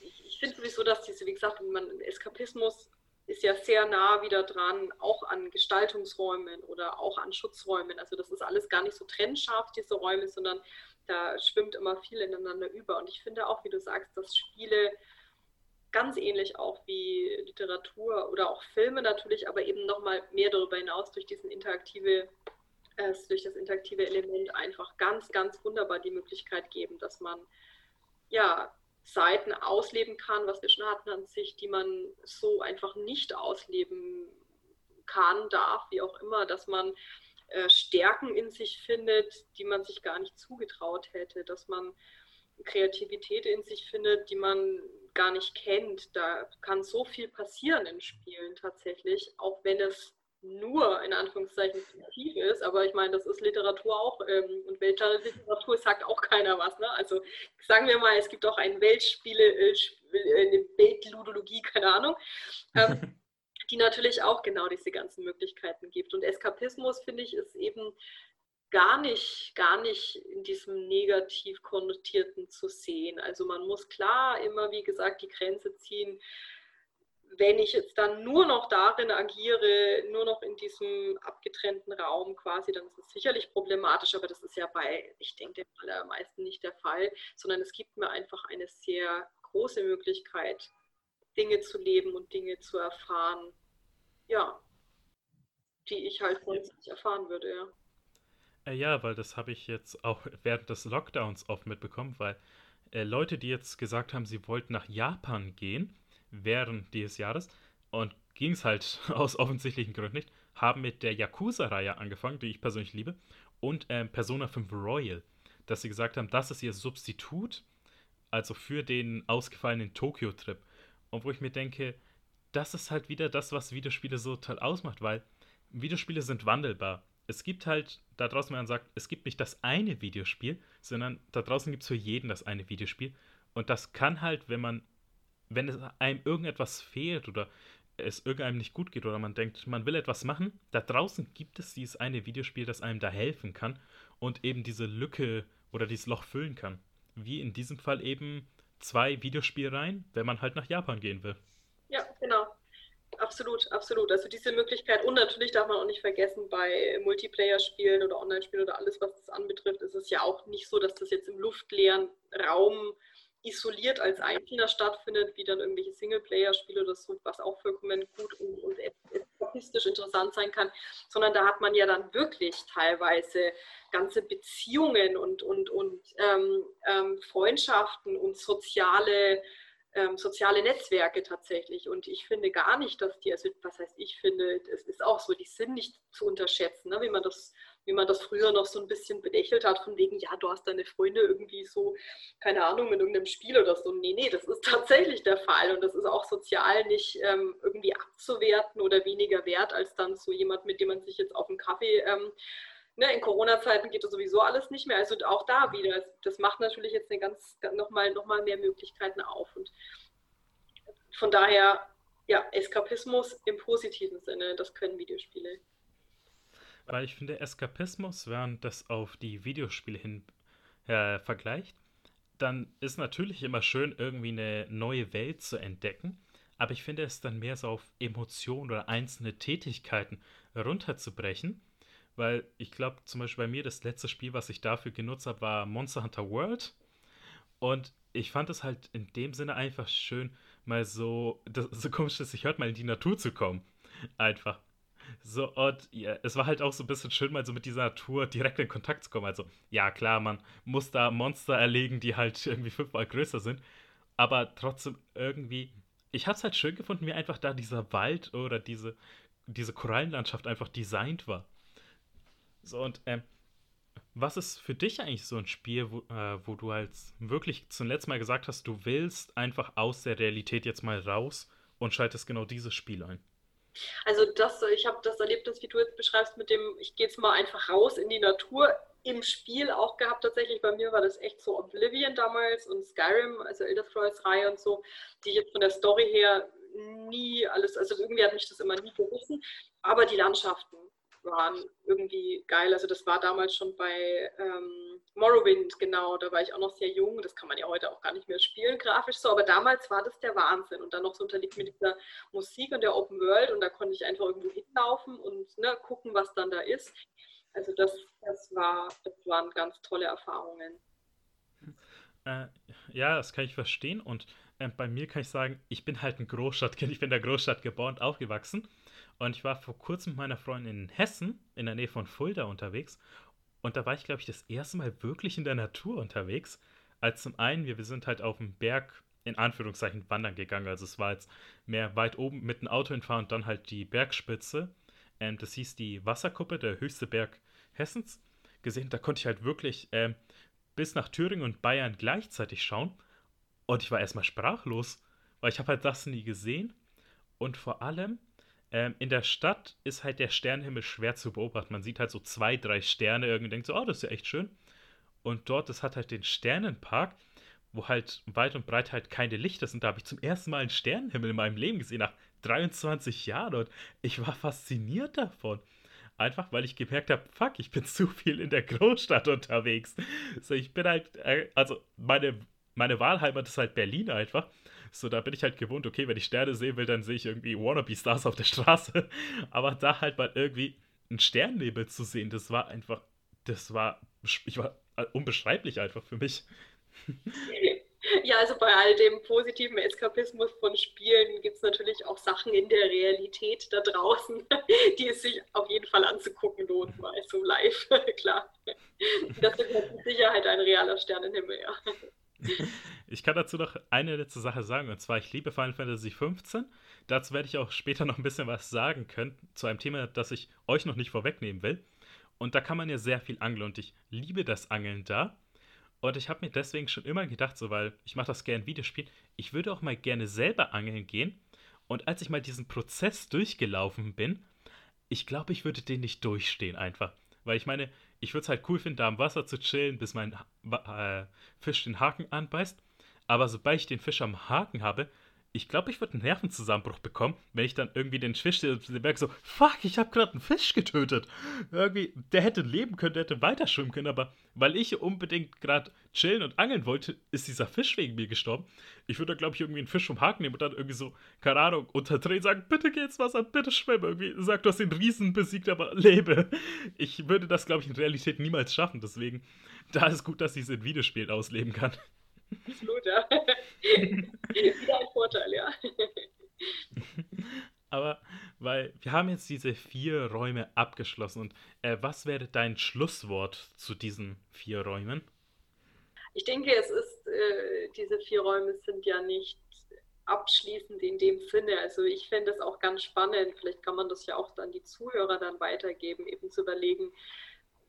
ich finde sowieso, dass diese, wie gesagt, man Eskapismus ist ja sehr nah wieder dran, auch an Gestaltungsräumen oder auch an Schutzräumen. Also das ist alles gar nicht so trennscharf, diese Räume, sondern da schwimmt immer viel ineinander über. Und ich finde auch, wie du sagst, dass Spiele ganz ähnlich auch wie Literatur oder auch Filme natürlich, aber eben nochmal mehr darüber hinaus durch diesen interaktive, äh, durch das interaktive Element einfach ganz, ganz wunderbar die Möglichkeit geben, dass man ja Seiten ausleben kann, was wir schon hatten an sich, die man so einfach nicht ausleben kann, darf, wie auch immer, dass man äh, Stärken in sich findet, die man sich gar nicht zugetraut hätte, dass man Kreativität in sich findet, die man gar nicht kennt. Da kann so viel passieren in Spielen tatsächlich, auch wenn es nur in Anführungszeichen fiktiv ist, aber ich meine, das ist Literatur auch ähm, und Weltliteratur sagt auch keiner was. Ne? Also sagen wir mal, es gibt auch ein Weltspiele, äh, äh eine Weltludologie, keine Ahnung, ähm, die natürlich auch genau diese ganzen Möglichkeiten gibt. Und Eskapismus, finde ich, ist eben gar nicht, gar nicht in diesem negativ konnotierten zu sehen. Also man muss klar immer, wie gesagt, die Grenze ziehen wenn ich jetzt dann nur noch darin agiere, nur noch in diesem abgetrennten Raum quasi, dann ist es sicherlich problematisch, aber das ist ja bei, ich denke, den allermeisten nicht der Fall, sondern es gibt mir einfach eine sehr große Möglichkeit, Dinge zu leben und Dinge zu erfahren, ja, die ich halt sonst nicht erfahren würde, ja. Äh, ja, weil das habe ich jetzt auch während des Lockdowns oft mitbekommen, weil äh, Leute, die jetzt gesagt haben, sie wollten nach Japan gehen, während dieses Jahres und ging es halt aus offensichtlichen Gründen nicht, haben mit der Yakuza-Reihe angefangen, die ich persönlich liebe, und äh, Persona 5 Royal, dass sie gesagt haben, das ist ihr Substitut, also für den ausgefallenen Tokyo-Trip. Und wo ich mir denke, das ist halt wieder das, was Videospiele so toll ausmacht, weil Videospiele sind wandelbar. Es gibt halt da draußen, man sagt, es gibt nicht das eine Videospiel, sondern da draußen gibt es für jeden das eine Videospiel. Und das kann halt, wenn man wenn es einem irgendetwas fehlt oder es irgendeinem nicht gut geht oder man denkt, man will etwas machen, da draußen gibt es dieses eine Videospiel, das einem da helfen kann und eben diese Lücke oder dieses Loch füllen kann. Wie in diesem Fall eben zwei Videospielreihen, wenn man halt nach Japan gehen will. Ja, genau. Absolut, absolut. Also diese Möglichkeit und natürlich darf man auch nicht vergessen, bei Multiplayer-Spielen oder Online-Spielen oder alles, was das anbetrifft, ist es ja auch nicht so, dass das jetzt im luftleeren Raum isoliert als Einzelner stattfindet, wie dann irgendwelche Singleplayer-Spiele oder so, was auch vollkommen gut und, und statistisch interessant sein kann, sondern da hat man ja dann wirklich teilweise ganze Beziehungen und, und, und ähm, ähm, Freundschaften und soziale, ähm, soziale Netzwerke tatsächlich. Und ich finde gar nicht, dass die, also was heißt ich finde, es ist auch so, die sind nicht zu unterschätzen, ne, wie man das wie man das früher noch so ein bisschen belächelt hat, von wegen, ja, du hast deine Freunde irgendwie so, keine Ahnung, in irgendeinem Spiel oder so. Nee, nee, das ist tatsächlich der Fall und das ist auch sozial nicht ähm, irgendwie abzuwerten oder weniger wert als dann so jemand, mit dem man sich jetzt auf einen Kaffee ähm, Ne, in Corona-Zeiten geht das sowieso alles nicht mehr. Also auch da wieder, das macht natürlich jetzt eine ganz, nochmal noch mal mehr Möglichkeiten auf. Und von daher, ja, Eskapismus im positiven Sinne, das können Videospiele. Weil ich finde, Eskapismus, während das auf die Videospiele hin äh, vergleicht, dann ist natürlich immer schön, irgendwie eine neue Welt zu entdecken. Aber ich finde es dann mehr so auf Emotionen oder einzelne Tätigkeiten runterzubrechen. Weil ich glaube, zum Beispiel bei mir das letzte Spiel, was ich dafür genutzt habe, war Monster Hunter World. Und ich fand es halt in dem Sinne einfach schön, mal so, das, so komisch ist, ich hört mal in die Natur zu kommen. Einfach. So, und ja, es war halt auch so ein bisschen schön, mal so mit dieser Natur direkt in Kontakt zu kommen. Also, ja, klar, man muss da Monster erlegen, die halt irgendwie fünfmal größer sind. Aber trotzdem irgendwie, ich hab's halt schön gefunden, wie einfach da dieser Wald oder diese, diese Korallenlandschaft einfach designt war. So, und ähm, was ist für dich eigentlich so ein Spiel, wo, äh, wo du halt wirklich zum letzten Mal gesagt hast, du willst einfach aus der Realität jetzt mal raus und schaltest genau dieses Spiel ein? Also das, ich habe das Erlebnis, wie du jetzt beschreibst, mit dem, ich gehe jetzt mal einfach raus in die Natur, im Spiel auch gehabt tatsächlich. Bei mir war das echt so Oblivion damals und Skyrim, also Elder Scrolls Reihe und so, die jetzt von der Story her nie alles, also irgendwie hat mich das immer nie gerissen, aber die Landschaften waren irgendwie geil. Also das war damals schon bei ähm, Morrowind, genau, da war ich auch noch sehr jung. Das kann man ja heute auch gar nicht mehr spielen, grafisch so, aber damals war das der Wahnsinn. Und dann noch so unterliegt mit dieser Musik und der Open World und da konnte ich einfach irgendwo hinlaufen und ne, gucken, was dann da ist. Also das, das, war, das waren ganz tolle Erfahrungen. Äh, ja, das kann ich verstehen. Und äh, bei mir kann ich sagen, ich bin halt ein Großstadtkind. Ich bin in der Großstadt geboren und aufgewachsen. Und ich war vor kurzem mit meiner Freundin in Hessen, in der Nähe von Fulda unterwegs. Und da war ich, glaube ich, das erste Mal wirklich in der Natur unterwegs. Als zum einen, wir, wir sind halt auf dem Berg in Anführungszeichen wandern gegangen. Also es war jetzt mehr weit oben mit dem Auto hinfahren und dann halt die Bergspitze. Ähm, das hieß die Wasserkuppe, der höchste Berg Hessens. Gesehen, da konnte ich halt wirklich ähm, bis nach Thüringen und Bayern gleichzeitig schauen. Und ich war erstmal sprachlos, weil ich habe halt das nie gesehen. Und vor allem, ähm, in der Stadt ist halt der Sternenhimmel schwer zu beobachten. Man sieht halt so zwei, drei Sterne irgendwie denkt so, oh, das ist ja echt schön. Und dort, das hat halt den Sternenpark, wo halt weit und breit halt keine Lichter sind. Da habe ich zum ersten Mal einen Sternenhimmel in meinem Leben gesehen, nach 23 Jahren. Und ich war fasziniert davon. Einfach weil ich gemerkt habe, fuck, ich bin zu viel in der Großstadt unterwegs. So, ich bin halt, äh, also meine, meine Wahlheimat ist halt Berlin einfach. So, da bin ich halt gewohnt, okay, wenn ich Sterne sehen will, dann sehe ich irgendwie Wannabe-Stars auf der Straße. Aber da halt mal irgendwie einen Sternnebel zu sehen, das war einfach, das war, ich war unbeschreiblich einfach für mich. Ja, also bei all dem positiven Eskapismus von Spielen gibt es natürlich auch Sachen in der Realität da draußen, die es sich auf jeden Fall anzugucken lohnt, mal so live, klar. Das ist mit Sicherheit ein realer Sternenhimmel, ja. Ich kann dazu noch eine letzte Sache sagen, und zwar, ich liebe Final Fantasy XV. Dazu werde ich auch später noch ein bisschen was sagen können, zu einem Thema, das ich euch noch nicht vorwegnehmen will. Und da kann man ja sehr viel angeln und ich liebe das Angeln da. Und ich habe mir deswegen schon immer gedacht, so, weil ich mache das gerne Videospielen, ich würde auch mal gerne selber angeln gehen. Und als ich mal diesen Prozess durchgelaufen bin, ich glaube, ich würde den nicht durchstehen einfach. Weil ich meine, ich würde es halt cool finden, da am Wasser zu chillen, bis mein äh, Fisch den Haken anbeißt. Aber sobald ich den Fisch am Haken habe, ich glaube, ich würde einen Nervenzusammenbruch bekommen, wenn ich dann irgendwie den Fisch merke, so, fuck, ich habe gerade einen Fisch getötet. Irgendwie, der hätte leben können, der hätte weiter schwimmen können, aber weil ich unbedingt gerade chillen und angeln wollte, ist dieser Fisch wegen mir gestorben. Ich würde da, glaube ich, irgendwie einen Fisch vom Haken nehmen und dann irgendwie so, keine Ahnung, unterdrehen, sagen, bitte geh ins Wasser, bitte schwimm. Irgendwie sag, du hast den Riesen besiegt, aber lebe. Ich würde das, glaube ich, in Realität niemals schaffen, deswegen, da ist gut, dass ich es in Videospielen ausleben kann. Absolut, ja. Wieder ein Vorteil, ja. Aber, weil wir haben jetzt diese vier Räume abgeschlossen und äh, was wäre dein Schlusswort zu diesen vier Räumen? Ich denke, es ist, äh, diese vier Räume sind ja nicht abschließend in dem Sinne. Also ich fände es auch ganz spannend, vielleicht kann man das ja auch dann die Zuhörer dann weitergeben, eben zu überlegen,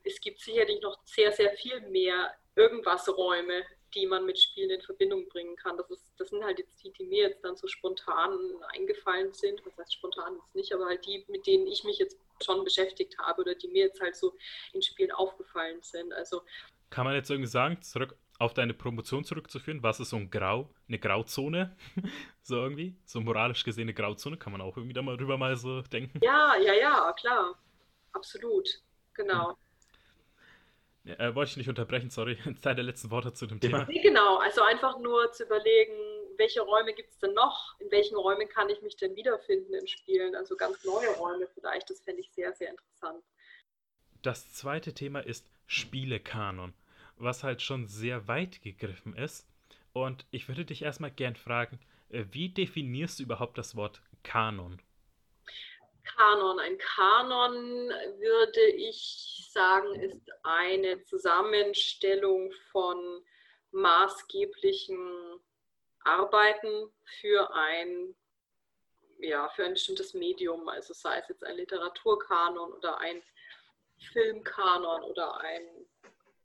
es gibt sicherlich noch sehr, sehr viel mehr irgendwas Räume, die man mit Spielen in Verbindung bringen kann. Das, ist, das sind halt jetzt die, die mir jetzt dann so spontan eingefallen sind. Was heißt spontan jetzt nicht, aber halt die, mit denen ich mich jetzt schon beschäftigt habe oder die mir jetzt halt so in Spielen aufgefallen sind. Also kann man jetzt irgendwie sagen, zurück auf deine Promotion zurückzuführen, was ist so ein Grau, eine Grauzone? so irgendwie, so moralisch gesehen eine Grauzone, kann man auch irgendwie da mal drüber mal so denken. Ja, ja, ja, klar. Absolut. Genau. Hm. Äh, wollte ich nicht unterbrechen, sorry. Deine letzten Worte zu dem Thema. Nee, genau, also einfach nur zu überlegen, welche Räume gibt es denn noch? In welchen Räumen kann ich mich denn wiederfinden in Spielen? Also ganz neue Räume vielleicht, das fände ich sehr, sehr interessant. Das zweite Thema ist Spielekanon, was halt schon sehr weit gegriffen ist. Und ich würde dich erstmal gern fragen, äh, wie definierst du überhaupt das Wort Kanon? Kanon. Ein Kanon, würde ich sagen, ist eine Zusammenstellung von maßgeblichen Arbeiten für ein, ja, für ein bestimmtes Medium, also sei es jetzt ein Literaturkanon oder ein Filmkanon oder ein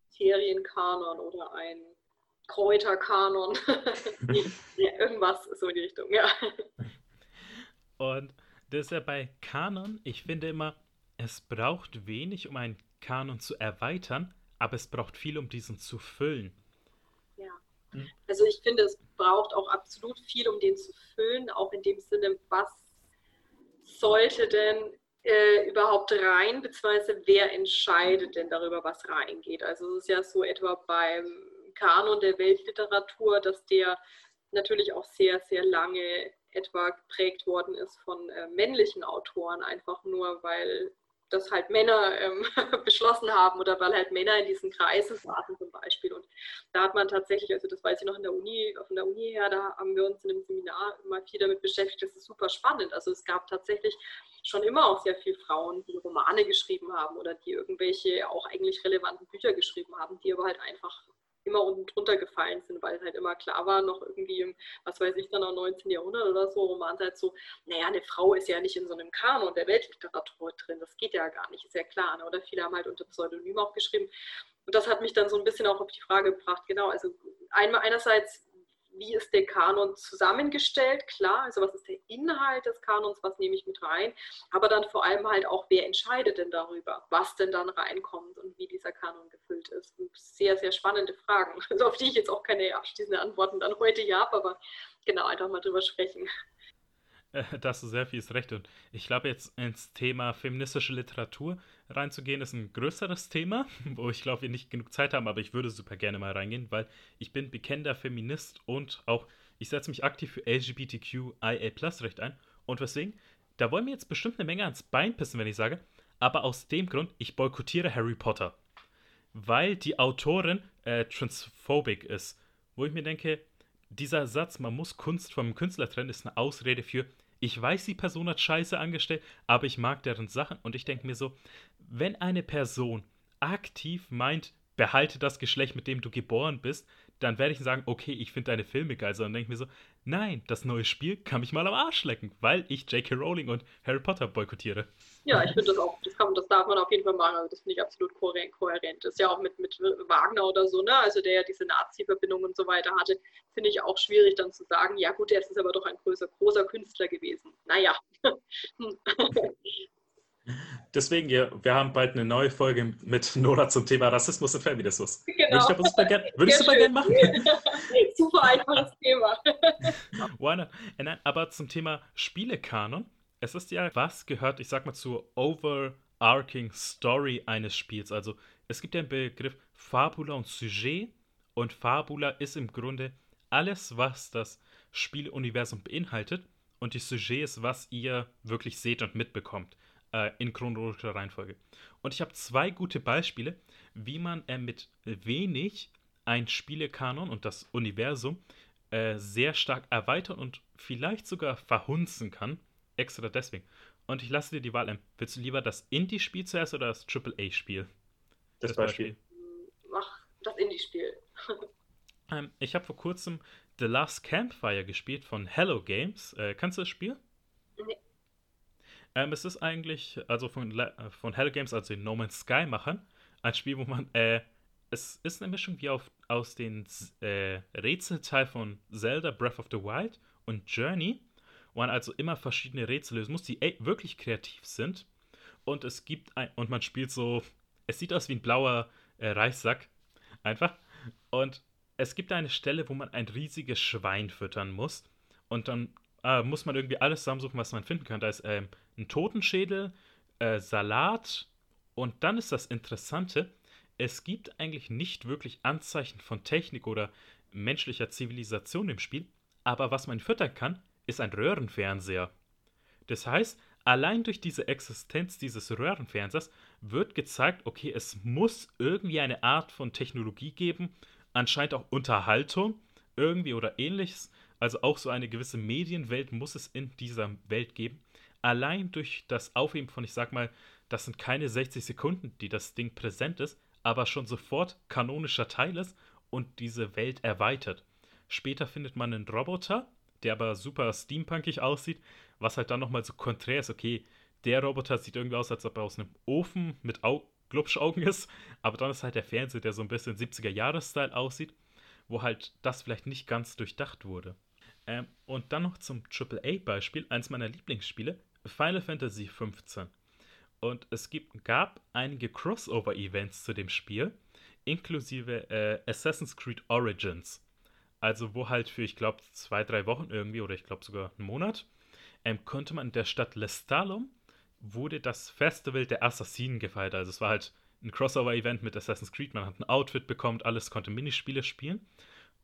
Serienkanon oder ein Kräuterkanon. ja, irgendwas so in die Richtung, ja. Und das ist ja bei Kanon, ich finde immer, es braucht wenig, um einen Kanon zu erweitern, aber es braucht viel, um diesen zu füllen. Ja. Hm? Also ich finde, es braucht auch absolut viel, um den zu füllen, auch in dem Sinne, was sollte denn äh, überhaupt rein, beziehungsweise wer entscheidet denn darüber, was reingeht. Also es ist ja so etwa beim Kanon der Weltliteratur, dass der natürlich auch sehr, sehr lange etwa geprägt worden ist von äh, männlichen Autoren, einfach nur weil das halt Männer ähm, beschlossen haben oder weil halt Männer in diesen Kreisen saßen zum Beispiel. Und da hat man tatsächlich, also das weiß ich noch in der Uni, von der Uni her, da haben wir uns in einem Seminar immer viel damit beschäftigt. Das ist super spannend. Also es gab tatsächlich schon immer auch sehr viele Frauen, die Romane geschrieben haben oder die irgendwelche auch eigentlich relevanten Bücher geschrieben haben, die aber halt einfach immer unten drunter gefallen sind, weil halt immer klar war, noch irgendwie im, was weiß ich, dann auch 19. Jahrhundert oder so, Roman halt so, naja, eine Frau ist ja nicht in so einem Kanon der Weltliteratur drin, das geht ja gar nicht, ist ja klar, ne? oder viele haben halt unter Pseudonym auch geschrieben. Und das hat mich dann so ein bisschen auch auf die Frage gebracht, genau, also einerseits wie ist der Kanon zusammengestellt, klar, also was ist der Inhalt des Kanons, was nehme ich mit rein, aber dann vor allem halt auch, wer entscheidet denn darüber, was denn dann reinkommt und wie dieser Kanon gefüllt ist. Und sehr, sehr spannende Fragen, also auf die ich jetzt auch keine abschließenden Antworten dann heute habe, aber genau, einfach mal drüber sprechen. Da hast du sehr vieles Recht. Und ich glaube, jetzt ins Thema feministische Literatur reinzugehen, ist ein größeres Thema, wo ich glaube, wir nicht genug Zeit haben, aber ich würde super gerne mal reingehen, weil ich bin bekennender Feminist und auch Ich setze mich aktiv für LGBTQIA-Recht ein. Und weswegen? Da wollen mir jetzt bestimmt eine Menge ans Bein pissen, wenn ich sage, aber aus dem Grund, ich boykottiere Harry Potter. Weil die Autorin äh, transphobic ist. Wo ich mir denke, dieser Satz, man muss Kunst vom Künstler trennen, ist eine Ausrede für, ich weiß, die Person hat Scheiße angestellt, aber ich mag deren Sachen. Und ich denke mir so, wenn eine Person aktiv meint, behalte das Geschlecht, mit dem du geboren bist, dann werde ich sagen, okay, ich finde deine Filme geil. Sondern denke mir so, nein, das neue Spiel kann mich mal am Arsch lecken, weil ich J.K. Rowling und Harry Potter boykottiere. Ja, ich finde das auch, das, kann, das darf man auf jeden Fall machen. Also das finde ich absolut kohärent. Das ist ja auch mit, mit Wagner oder so, ne? Also der ja diese Nazi-Verbindung und so weiter hatte, finde ich auch schwierig dann zu sagen, ja gut, der ist aber doch ein größer, großer Künstler gewesen. Naja. Deswegen, wir, wir haben bald eine neue Folge mit Nora zum Thema Rassismus und Feminismus. Genau. Würde ich super gern, würdest du super gerne machen? super einfaches Thema. Why not? Äh, aber zum Thema Spielekanon, es ist ja, was gehört, ich sag mal, zur overarching Story eines Spiels. Also es gibt ja den Begriff Fabula und Sujet und Fabula ist im Grunde alles, was das Spieluniversum beinhaltet und die Sujet ist, was ihr wirklich seht und mitbekommt äh, in chronologischer Reihenfolge. Und ich habe zwei gute Beispiele, wie man äh, mit wenig ein Spielekanon und das Universum äh, sehr stark erweitern und vielleicht sogar verhunzen kann. Extra deswegen. Und ich lasse dir die Wahl ein. Willst du lieber das Indie-Spiel zuerst oder das AAA-Spiel? Das, das, Beispiel. Mach das Indie-Spiel. ähm, ich habe vor kurzem The Last Campfire gespielt von Hello Games. Äh, kannst du das Spiel? Nee. Ähm, es ist eigentlich, also von, äh, von Hell Games, also den No Man's Sky machen, ein Spiel, wo man, äh, es ist eine Mischung wie auf, aus den äh, Rätselteil von Zelda Breath of the Wild und Journey, wo man also immer verschiedene Rätsel lösen muss, die ey, wirklich kreativ sind. Und es gibt ein, und man spielt so, es sieht aus wie ein blauer äh, Reissack, einfach. Und es gibt eine Stelle, wo man ein riesiges Schwein füttern muss. Und dann äh, muss man irgendwie alles zusammensuchen, was man finden kann. Da ist ähm, ein Totenschädel, äh, Salat und dann ist das Interessante, es gibt eigentlich nicht wirklich Anzeichen von Technik oder menschlicher Zivilisation im Spiel, aber was man füttern kann, ist ein Röhrenfernseher. Das heißt, allein durch diese Existenz dieses Röhrenfernsehers wird gezeigt, okay, es muss irgendwie eine Art von Technologie geben, anscheinend auch Unterhaltung, irgendwie oder ähnliches, also auch so eine gewisse Medienwelt muss es in dieser Welt geben. Allein durch das Aufheben von, ich sag mal, das sind keine 60 Sekunden, die das Ding präsent ist, aber schon sofort kanonischer Teil ist und diese Welt erweitert. Später findet man einen Roboter, der aber super steampunkig aussieht, was halt dann nochmal so konträr ist. Okay, der Roboter sieht irgendwie aus, als ob er aus einem Ofen mit Au Glubschaugen ist, aber dann ist halt der Fernseher, der so ein bisschen 70er-Jahres-Style aussieht, wo halt das vielleicht nicht ganz durchdacht wurde. Ähm, und dann noch zum AAA-Beispiel, eins meiner Lieblingsspiele, Final Fantasy XV. Und es gibt, gab einige Crossover-Events zu dem Spiel, inklusive äh, Assassin's Creed Origins. Also wo halt für, ich glaube, zwei, drei Wochen irgendwie, oder ich glaube sogar einen Monat, ähm, konnte man in der Stadt Lestalum, wurde das Festival der Assassinen gefeiert. Also es war halt ein Crossover-Event mit Assassin's Creed, man hat ein Outfit bekommen, alles konnte Minispiele spielen.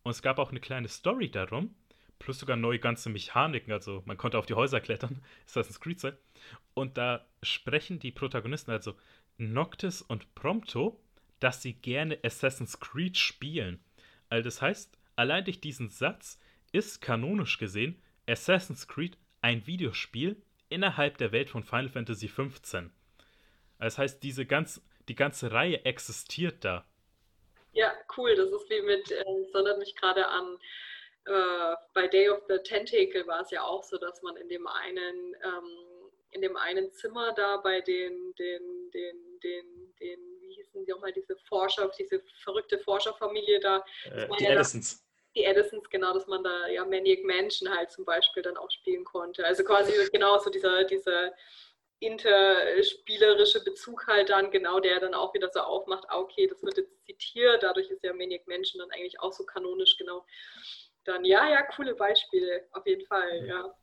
Und es gab auch eine kleine Story darum, plus sogar neue ganze Mechaniken. Also man konnte auf die Häuser klettern, Assassin's Creed Zeit. Und da sprechen die Protagonisten, also Noctis und Prompto, dass sie gerne Assassin's Creed spielen. Also das heißt, allein durch diesen Satz ist kanonisch gesehen Assassin's Creed ein Videospiel innerhalb der Welt von Final Fantasy XV. Das heißt, diese ganz, die ganze Reihe existiert da. Ja, cool. Das ist wie mit, äh, erinnert mich gerade an äh, bei Day of the Tentacle war es ja auch so, dass man in dem einen, ähm, in dem einen Zimmer da bei den, den, den, den, den, wie hießen sie auch mal, diese Forscher, diese verrückte Forscherfamilie da. Äh, die ja Edisons. die Edisons, genau, dass man da ja Maniac Mansion halt zum Beispiel dann auch spielen konnte. Also quasi genau so dieser, dieser interspielerische Bezug halt dann, genau der dann auch wieder so aufmacht, ah, okay, das wird jetzt zitiert, dadurch ist ja Maniac Mansion dann eigentlich auch so kanonisch, genau dann ja, ja, coole Beispiele, auf jeden Fall, ja.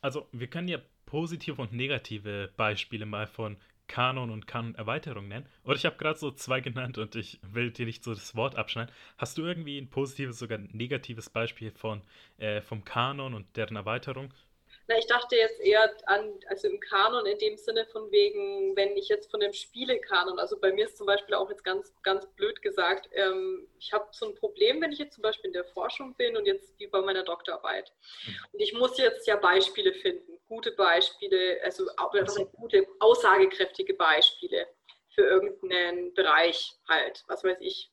Also wir können ja positive und negative Beispiele mal von Kanon und Kanon-Erweiterung nennen. Und ich habe gerade so zwei genannt und ich will dir nicht so das Wort abschneiden. Hast du irgendwie ein positives, sogar negatives Beispiel von, äh, vom Kanon und deren Erweiterung? Na, ich dachte jetzt eher an, also im Kanon in dem Sinne von wegen, wenn ich jetzt von dem Spielekanon, also bei mir ist zum Beispiel auch jetzt ganz, ganz blöd gesagt, ähm, ich habe so ein Problem, wenn ich jetzt zum Beispiel in der Forschung bin und jetzt wie bei meiner Doktorarbeit. Und ich muss jetzt ja Beispiele finden, gute Beispiele, also gute, aussagekräftige Beispiele für irgendeinen Bereich halt, was weiß ich,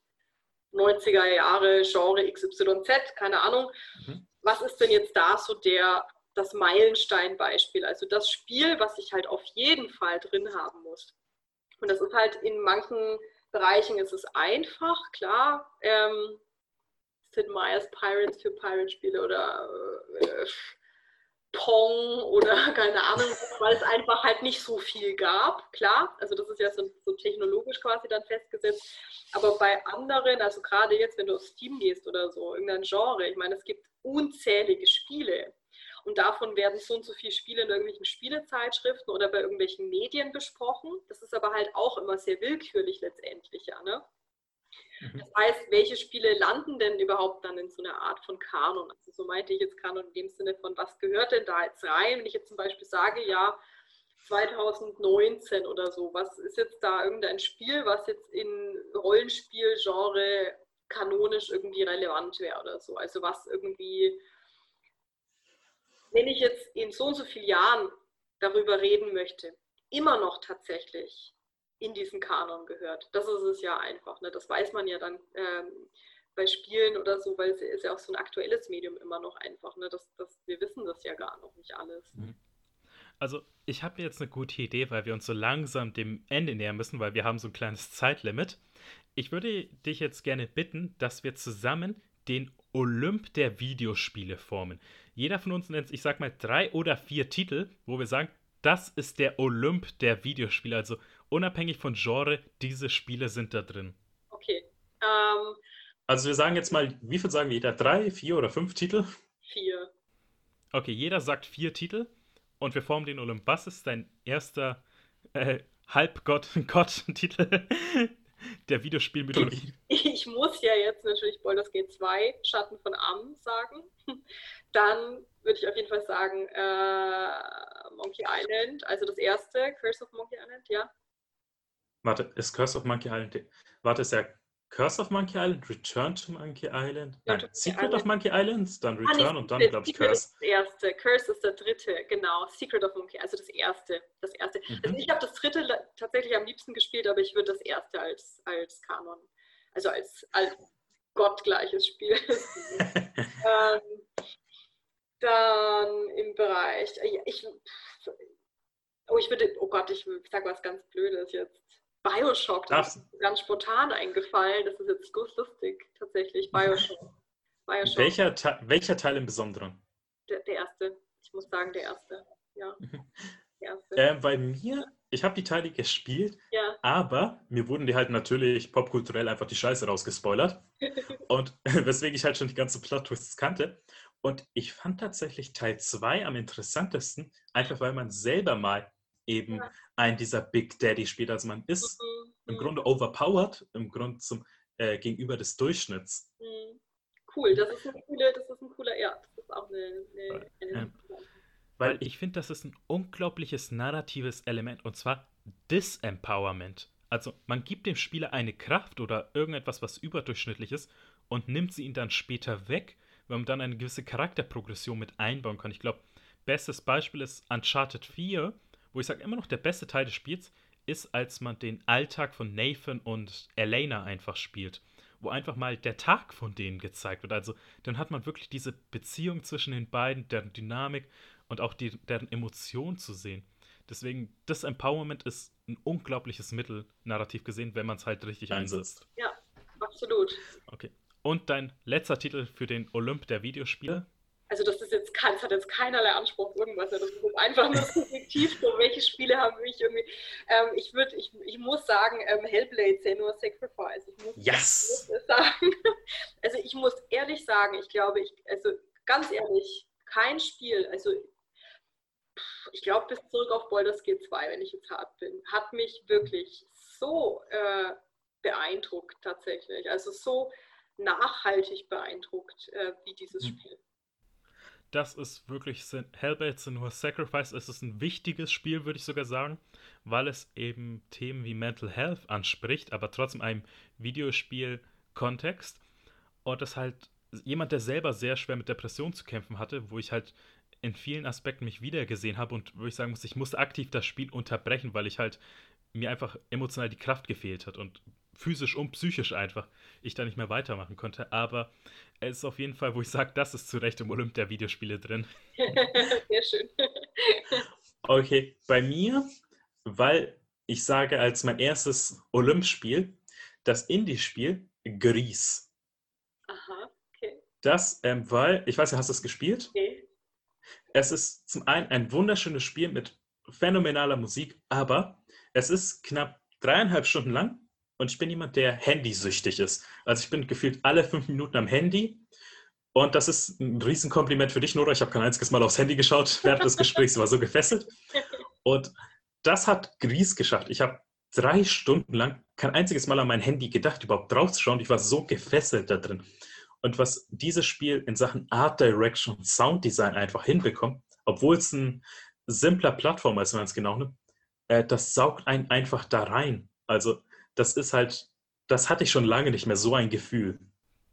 90er Jahre, Genre XYZ, keine Ahnung. Mhm. Was ist denn jetzt da so der das Meilensteinbeispiel, also das Spiel, was ich halt auf jeden Fall drin haben muss. Und das ist halt in manchen Bereichen ist es einfach, klar. Ähm, Sid Meier's Pirates für Pirate-Spiele oder äh, Pong oder keine Ahnung, weil es einfach halt nicht so viel gab, klar. Also das ist ja so, so, technologisch quasi dann festgesetzt. Aber bei anderen, also gerade jetzt, wenn du auf Steam gehst oder so, irgendein Genre, ich meine, es gibt unzählige Spiele. Und davon werden so und so viele Spiele in irgendwelchen Spielezeitschriften oder bei irgendwelchen Medien besprochen. Das ist aber halt auch immer sehr willkürlich letztendlich, ja. Ne? Mhm. Das heißt, welche Spiele landen denn überhaupt dann in so einer Art von Kanon? Also so meinte ich jetzt Kanon in dem Sinne von, was gehört denn da jetzt rein? Wenn ich jetzt zum Beispiel sage, ja, 2019 oder so, was ist jetzt da irgendein Spiel, was jetzt in Rollenspielgenre kanonisch irgendwie relevant wäre oder so? Also was irgendwie wenn ich jetzt in so und so vielen Jahren darüber reden möchte, immer noch tatsächlich in diesen Kanon gehört. Das ist es ja einfach. Ne? Das weiß man ja dann ähm, bei Spielen oder so, weil es ist ja auch so ein aktuelles Medium immer noch einfach. Ne? Das, das, wir wissen das ja gar noch nicht alles. Mhm. Also ich habe jetzt eine gute Idee, weil wir uns so langsam dem Ende nähern müssen, weil wir haben so ein kleines Zeitlimit. Ich würde dich jetzt gerne bitten, dass wir zusammen den Olymp der Videospiele formen. Jeder von uns nennt, ich sag mal, drei oder vier Titel, wo wir sagen, das ist der Olymp der Videospiele. Also unabhängig von Genre, diese Spiele sind da drin. Okay. Ähm, also wir sagen jetzt mal, wie viel sagen wir jeder? Drei, vier oder fünf Titel? Vier. Okay, jeder sagt vier Titel und wir formen den Olymp. Was ist dein erster äh, Halbgott-Gott-Titel, der Videospielmythologie. Ich muss ja jetzt natürlich Baldur's Gate 2 Schatten von Am sagen. Dann würde ich auf jeden Fall sagen äh, Monkey Island, also das erste, Curse of Monkey Island, ja. Warte, ist Curse of Monkey Island. Warte, ist ja Curse of Monkey Island, Return to Monkey Island, nein, Secret Island. of Monkey Island, dann Return ah, nee, und dann, glaube ich, Curse. Ist das erste, Curse ist der dritte, genau. Secret of Monkey, also das erste. Das erste. Mhm. Also ich habe das dritte tatsächlich am liebsten gespielt, aber ich würde das erste als, als Kanon, also als, als gottgleiches Spiel. ähm, dann im Bereich, ich, oh, ich würde, oh Gott, ich sage was ganz Blödes jetzt. Bioshock, das, das ist ganz spontan eingefallen. Das ist jetzt lustig, tatsächlich. Bioshock. Bioshock. Welcher, Te welcher Teil im Besonderen? Der, der, erste. Ich muss sagen, der erste. Ja. Der erste. Äh, bei mir, ich habe die Teile gespielt, ja. aber mir wurden die halt natürlich popkulturell einfach die Scheiße rausgespoilert. und weswegen ich halt schon die ganze Plot-Twists kannte. Und ich fand tatsächlich Teil 2 am interessantesten, einfach weil man selber mal eben ja. ein dieser Big Daddy spielt. Also man ist mhm. im Grunde overpowered, im Grunde zum, äh, gegenüber des Durchschnitts. Mhm. Cool, das ist ein cooler, das ist ein cooler, ja, das ist auch eine, eine, eine ja. Weil ich finde, das ist ein unglaubliches narratives Element und zwar Disempowerment. Also man gibt dem Spieler eine Kraft oder irgendetwas, was überdurchschnittlich ist und nimmt sie ihn dann später weg, weil man dann eine gewisse Charakterprogression mit einbauen kann. Ich glaube, bestes Beispiel ist Uncharted 4, wo ich sage, immer noch der beste Teil des Spiels ist, als man den Alltag von Nathan und Elena einfach spielt. Wo einfach mal der Tag von denen gezeigt wird. Also dann hat man wirklich diese Beziehung zwischen den beiden, deren Dynamik und auch die, deren Emotion zu sehen. Deswegen, das Empowerment ist ein unglaubliches Mittel, narrativ gesehen, wenn man es halt richtig einsetzt. Ja, absolut. Okay. Und dein letzter Titel für den Olymp der Videospiele? also das ist jetzt kein, das hat jetzt keinerlei Anspruch irgendwas. Das ist einfach nur subjektiv, so welche Spiele haben mich irgendwie. Ähm, ich würde, ich, ich muss sagen, ähm, Hellblade Senua Sacrifice. Ich muss, yes. ich muss sagen. Also ich muss ehrlich sagen, ich glaube, ich, also ganz ehrlich, kein Spiel, also ich glaube, bis zurück auf Baldur's Gate 2, wenn ich jetzt hart bin, hat mich wirklich so äh, beeindruckt tatsächlich. Also so nachhaltig beeindruckt äh, wie dieses hm. Spiel. Das ist wirklich Hellblade Senua Sacrifice. Es ist ein wichtiges Spiel, würde ich sogar sagen, weil es eben Themen wie Mental Health anspricht, aber trotzdem einem Videospiel-Kontext. Und das halt jemand, der selber sehr schwer mit Depressionen zu kämpfen hatte, wo ich halt in vielen Aspekten mich wiedergesehen habe und wo ich sagen muss, ich musste aktiv das Spiel unterbrechen, weil ich halt mir einfach emotional die Kraft gefehlt hat und physisch und psychisch einfach ich da nicht mehr weitermachen konnte. Aber es ist auf jeden Fall, wo ich sage, das ist zu Recht im Olymp der Videospiele drin. Sehr schön. Okay, bei mir, weil ich sage als mein erstes Olymp-Spiel, das Indie-Spiel Gries. Aha, okay. Das, ähm, weil, ich weiß nicht, hast du es gespielt? Nee. Es ist zum einen ein wunderschönes Spiel mit phänomenaler Musik, aber es ist knapp dreieinhalb Stunden lang und ich bin jemand, der handysüchtig ist. Also ich bin gefühlt alle fünf Minuten am Handy und das ist ein Riesenkompliment für dich, Nora. Ich habe kein einziges Mal aufs Handy geschaut während des Gesprächs, war so gefesselt. Und das hat Gries geschafft. Ich habe drei Stunden lang kein einziges Mal an mein Handy gedacht, überhaupt draufzuschauen. Ich war so gefesselt da drin. Und was dieses Spiel in Sachen Art Direction, Sounddesign einfach hinbekommt, obwohl es ein simpler Plattformer ist, wenn man es genau nimmt, äh, das saugt einen einfach da rein. Also das ist halt, das hatte ich schon lange nicht mehr, so ein Gefühl.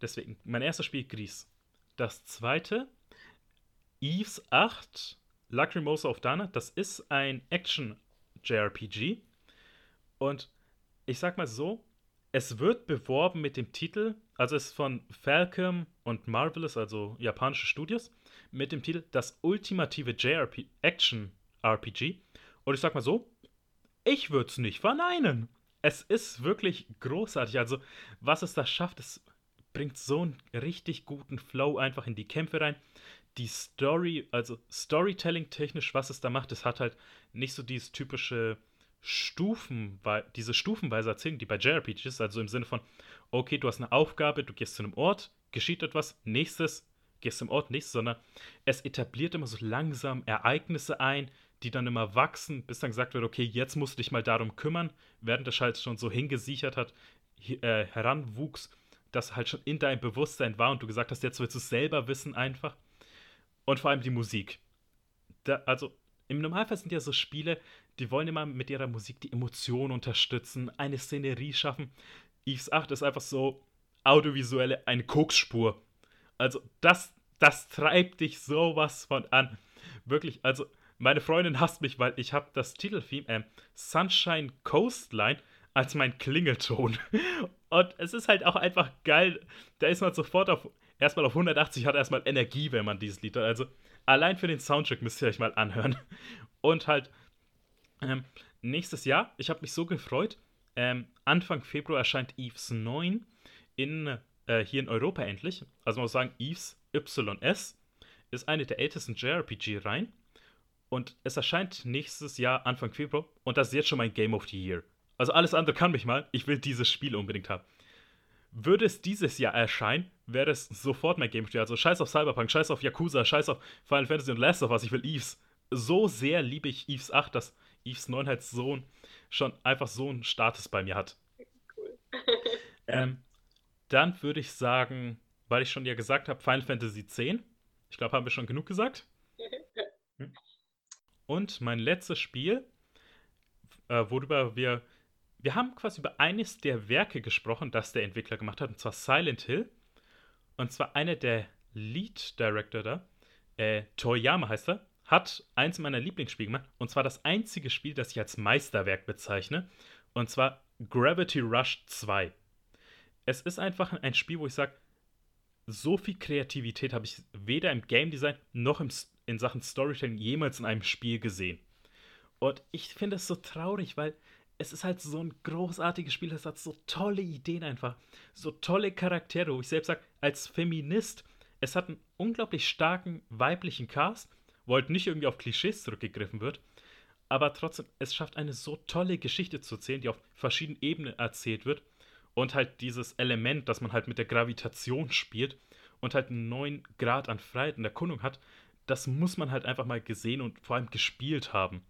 Deswegen, mein erstes Spiel Gries. Das zweite, Eves 8, Lacrimosa of Dana, das ist ein Action-JRPG. Und ich sag mal so, es wird beworben mit dem Titel, also es ist von Falcom und Marvelous, also japanische Studios, mit dem Titel Das ultimative JRP Action RPG. Und ich sag mal so, ich würde es nicht verneinen. Es ist wirklich großartig. Also, was es da schafft, es bringt so einen richtig guten Flow einfach in die Kämpfe rein. Die Story, also Storytelling-technisch, was es da macht, es hat halt nicht so dieses typische Stufen, diese stufenweise Erzählung, die bei JRPGs ist, also im Sinne von, okay, du hast eine Aufgabe, du gehst zu einem Ort, geschieht etwas, nächstes, gehst zum Ort, nächstes, sondern es etabliert immer so langsam Ereignisse ein, die dann immer wachsen, bis dann gesagt wird, okay, jetzt musst du dich mal darum kümmern, während der Schalt schon so hingesichert hat, äh, heranwuchs, dass halt schon in deinem Bewusstsein war und du gesagt hast, jetzt willst du es selber wissen einfach. Und vor allem die Musik. Da, also im Normalfall sind ja so Spiele, die wollen immer mit ihrer Musik die Emotionen unterstützen, eine Szenerie schaffen. Eves 8 ist einfach so audiovisuelle, eine Koksspur. Also das, das treibt dich sowas von an. Wirklich, also meine Freundin hasst mich, weil ich habe das Titeltheme äh, Sunshine Coastline als mein Klingelton. Und es ist halt auch einfach geil. Da ist man sofort auf erstmal auf 180 hat erstmal Energie, wenn man dieses Lied hat. Also allein für den Soundtrack müsst ihr euch mal anhören. Und halt ähm, nächstes Jahr, ich habe mich so gefreut. Ähm, Anfang Februar erscheint Eves 9 in, äh, hier in Europa endlich. Also man muss sagen, Eves YS ist eine der ältesten JRPG-Reihen. Und es erscheint nächstes Jahr, Anfang Februar. Und das ist jetzt schon mein Game of the Year. Also alles andere kann mich mal. Ich will dieses Spiel unbedingt haben. Würde es dieses Jahr erscheinen, wäre es sofort mein Game of the Year. Also scheiß auf Cyberpunk, scheiß auf Yakuza, scheiß auf Final Fantasy und Last of Us. Ich will Eves. So sehr liebe ich Eves 8, dass Eves 9 halt so schon einfach so einen Status bei mir hat. Cool. ähm, dann würde ich sagen, weil ich schon ja gesagt habe, Final Fantasy 10. Ich glaube, haben wir schon genug gesagt. Hm? Und mein letztes Spiel, äh, worüber wir. Wir haben quasi über eines der Werke gesprochen, das der Entwickler gemacht hat, und zwar Silent Hill. Und zwar einer der Lead Director da, äh, Toyama heißt er, hat eins meiner Lieblingsspiele gemacht. Und zwar das einzige Spiel, das ich als Meisterwerk bezeichne. Und zwar Gravity Rush 2. Es ist einfach ein Spiel, wo ich sage, so viel Kreativität habe ich weder im Game Design noch im in Sachen Storytelling jemals in einem Spiel gesehen. Und ich finde es so traurig, weil es ist halt so ein großartiges Spiel, es hat so tolle Ideen einfach, so tolle Charaktere, wo ich selbst sage, als Feminist, es hat einen unglaublich starken weiblichen Cast, wo halt nicht irgendwie auf Klischees zurückgegriffen wird, aber trotzdem, es schafft eine so tolle Geschichte zu erzählen, die auf verschiedenen Ebenen erzählt wird und halt dieses Element, dass man halt mit der Gravitation spielt und halt einen neuen Grad an Freiheit und Erkundung hat, das muss man halt einfach mal gesehen und vor allem gespielt haben.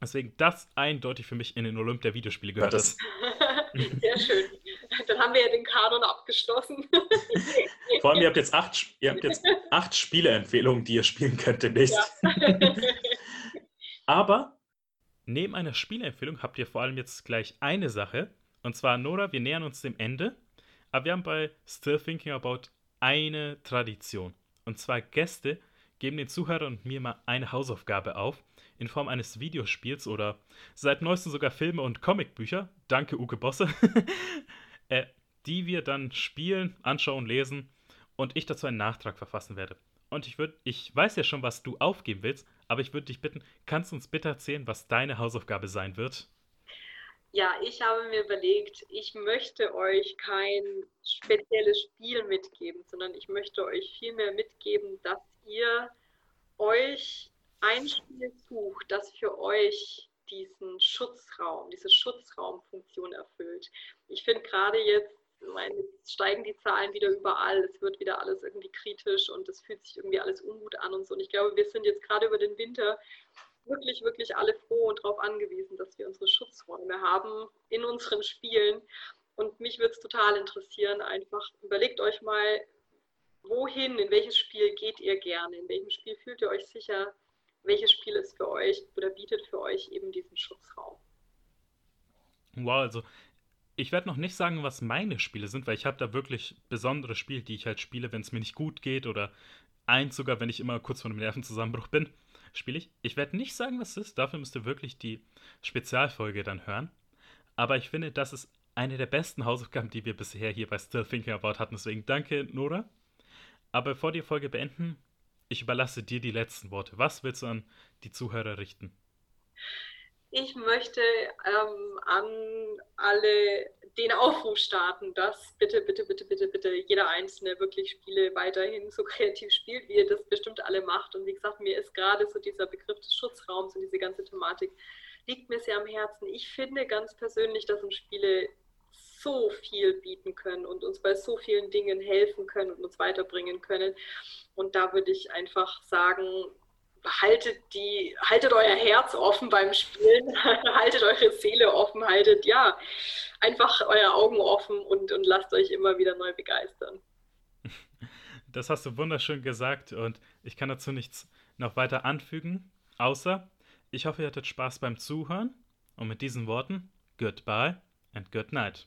Deswegen das eindeutig für mich in den Olymp der Videospiele gehört. Ja, Sehr schön. Dann haben wir ja den Kanon abgeschlossen. Vor allem, ihr habt jetzt acht, ihr habt jetzt acht Spieleempfehlungen, die ihr spielen könnt demnächst. Ja. Aber neben einer Spieleempfehlung habt ihr vor allem jetzt gleich eine Sache. Und zwar, Nora, wir nähern uns dem Ende. Aber wir haben bei Still Thinking About eine Tradition. Und zwar Gäste geben den Zuhörern und mir mal eine Hausaufgabe auf in Form eines Videospiels oder seit neuestem sogar Filme und Comicbücher, danke Uke Bosse, äh, die wir dann spielen, anschauen, lesen und ich dazu einen Nachtrag verfassen werde. Und ich würde, ich weiß ja schon, was du aufgeben willst, aber ich würde dich bitten, kannst du uns bitte erzählen, was deine Hausaufgabe sein wird? Ja, ich habe mir überlegt, ich möchte euch kein spezielles Spiel mitgeben, sondern ich möchte euch vielmehr mitgeben, dass ihr euch ein Spiel sucht, das für euch diesen Schutzraum, diese Schutzraumfunktion erfüllt. Ich finde gerade jetzt, meine, steigen die Zahlen wieder überall, es wird wieder alles irgendwie kritisch und es fühlt sich irgendwie alles ungut an und so. Und ich glaube, wir sind jetzt gerade über den Winter wirklich, wirklich alle froh und darauf angewiesen, dass wir unsere Schutzräume haben in unseren Spielen. Und mich würde es total interessieren, einfach überlegt euch mal, wohin, in welches Spiel geht ihr gerne, in welchem Spiel fühlt ihr euch sicher, welches Spiel ist für euch oder bietet für euch eben diesen Schutzraum. Wow, also ich werde noch nicht sagen, was meine Spiele sind, weil ich habe da wirklich besondere Spiele, die ich halt spiele, wenn es mir nicht gut geht oder eins sogar, wenn ich immer kurz vor einem Nervenzusammenbruch bin, spiele ich. Ich werde nicht sagen, was es ist, dafür müsst ihr wirklich die Spezialfolge dann hören. Aber ich finde, das ist eine der besten Hausaufgaben, die wir bisher hier bei Still Thinking About hatten. Deswegen danke, Nora. Aber bevor die Folge beenden, ich überlasse dir die letzten Worte. Was willst du an die Zuhörer richten? Ich möchte ähm, an alle den Aufruf starten, dass bitte, bitte, bitte, bitte, bitte jeder Einzelne wirklich Spiele weiterhin so kreativ spielt, wie ihr das bestimmt alle macht. Und wie gesagt, mir ist gerade so dieser Begriff des Schutzraums und diese ganze Thematik liegt mir sehr am Herzen. Ich finde ganz persönlich, dass uns Spiele so viel bieten können und uns bei so vielen Dingen helfen können und uns weiterbringen können. Und da würde ich einfach sagen, haltet die, haltet euer Herz offen beim Spielen, haltet eure Seele offen, haltet ja einfach eure Augen offen und, und lasst euch immer wieder neu begeistern. Das hast du wunderschön gesagt und ich kann dazu nichts noch weiter anfügen, außer ich hoffe, ihr hattet Spaß beim Zuhören und mit diesen Worten, goodbye and good night.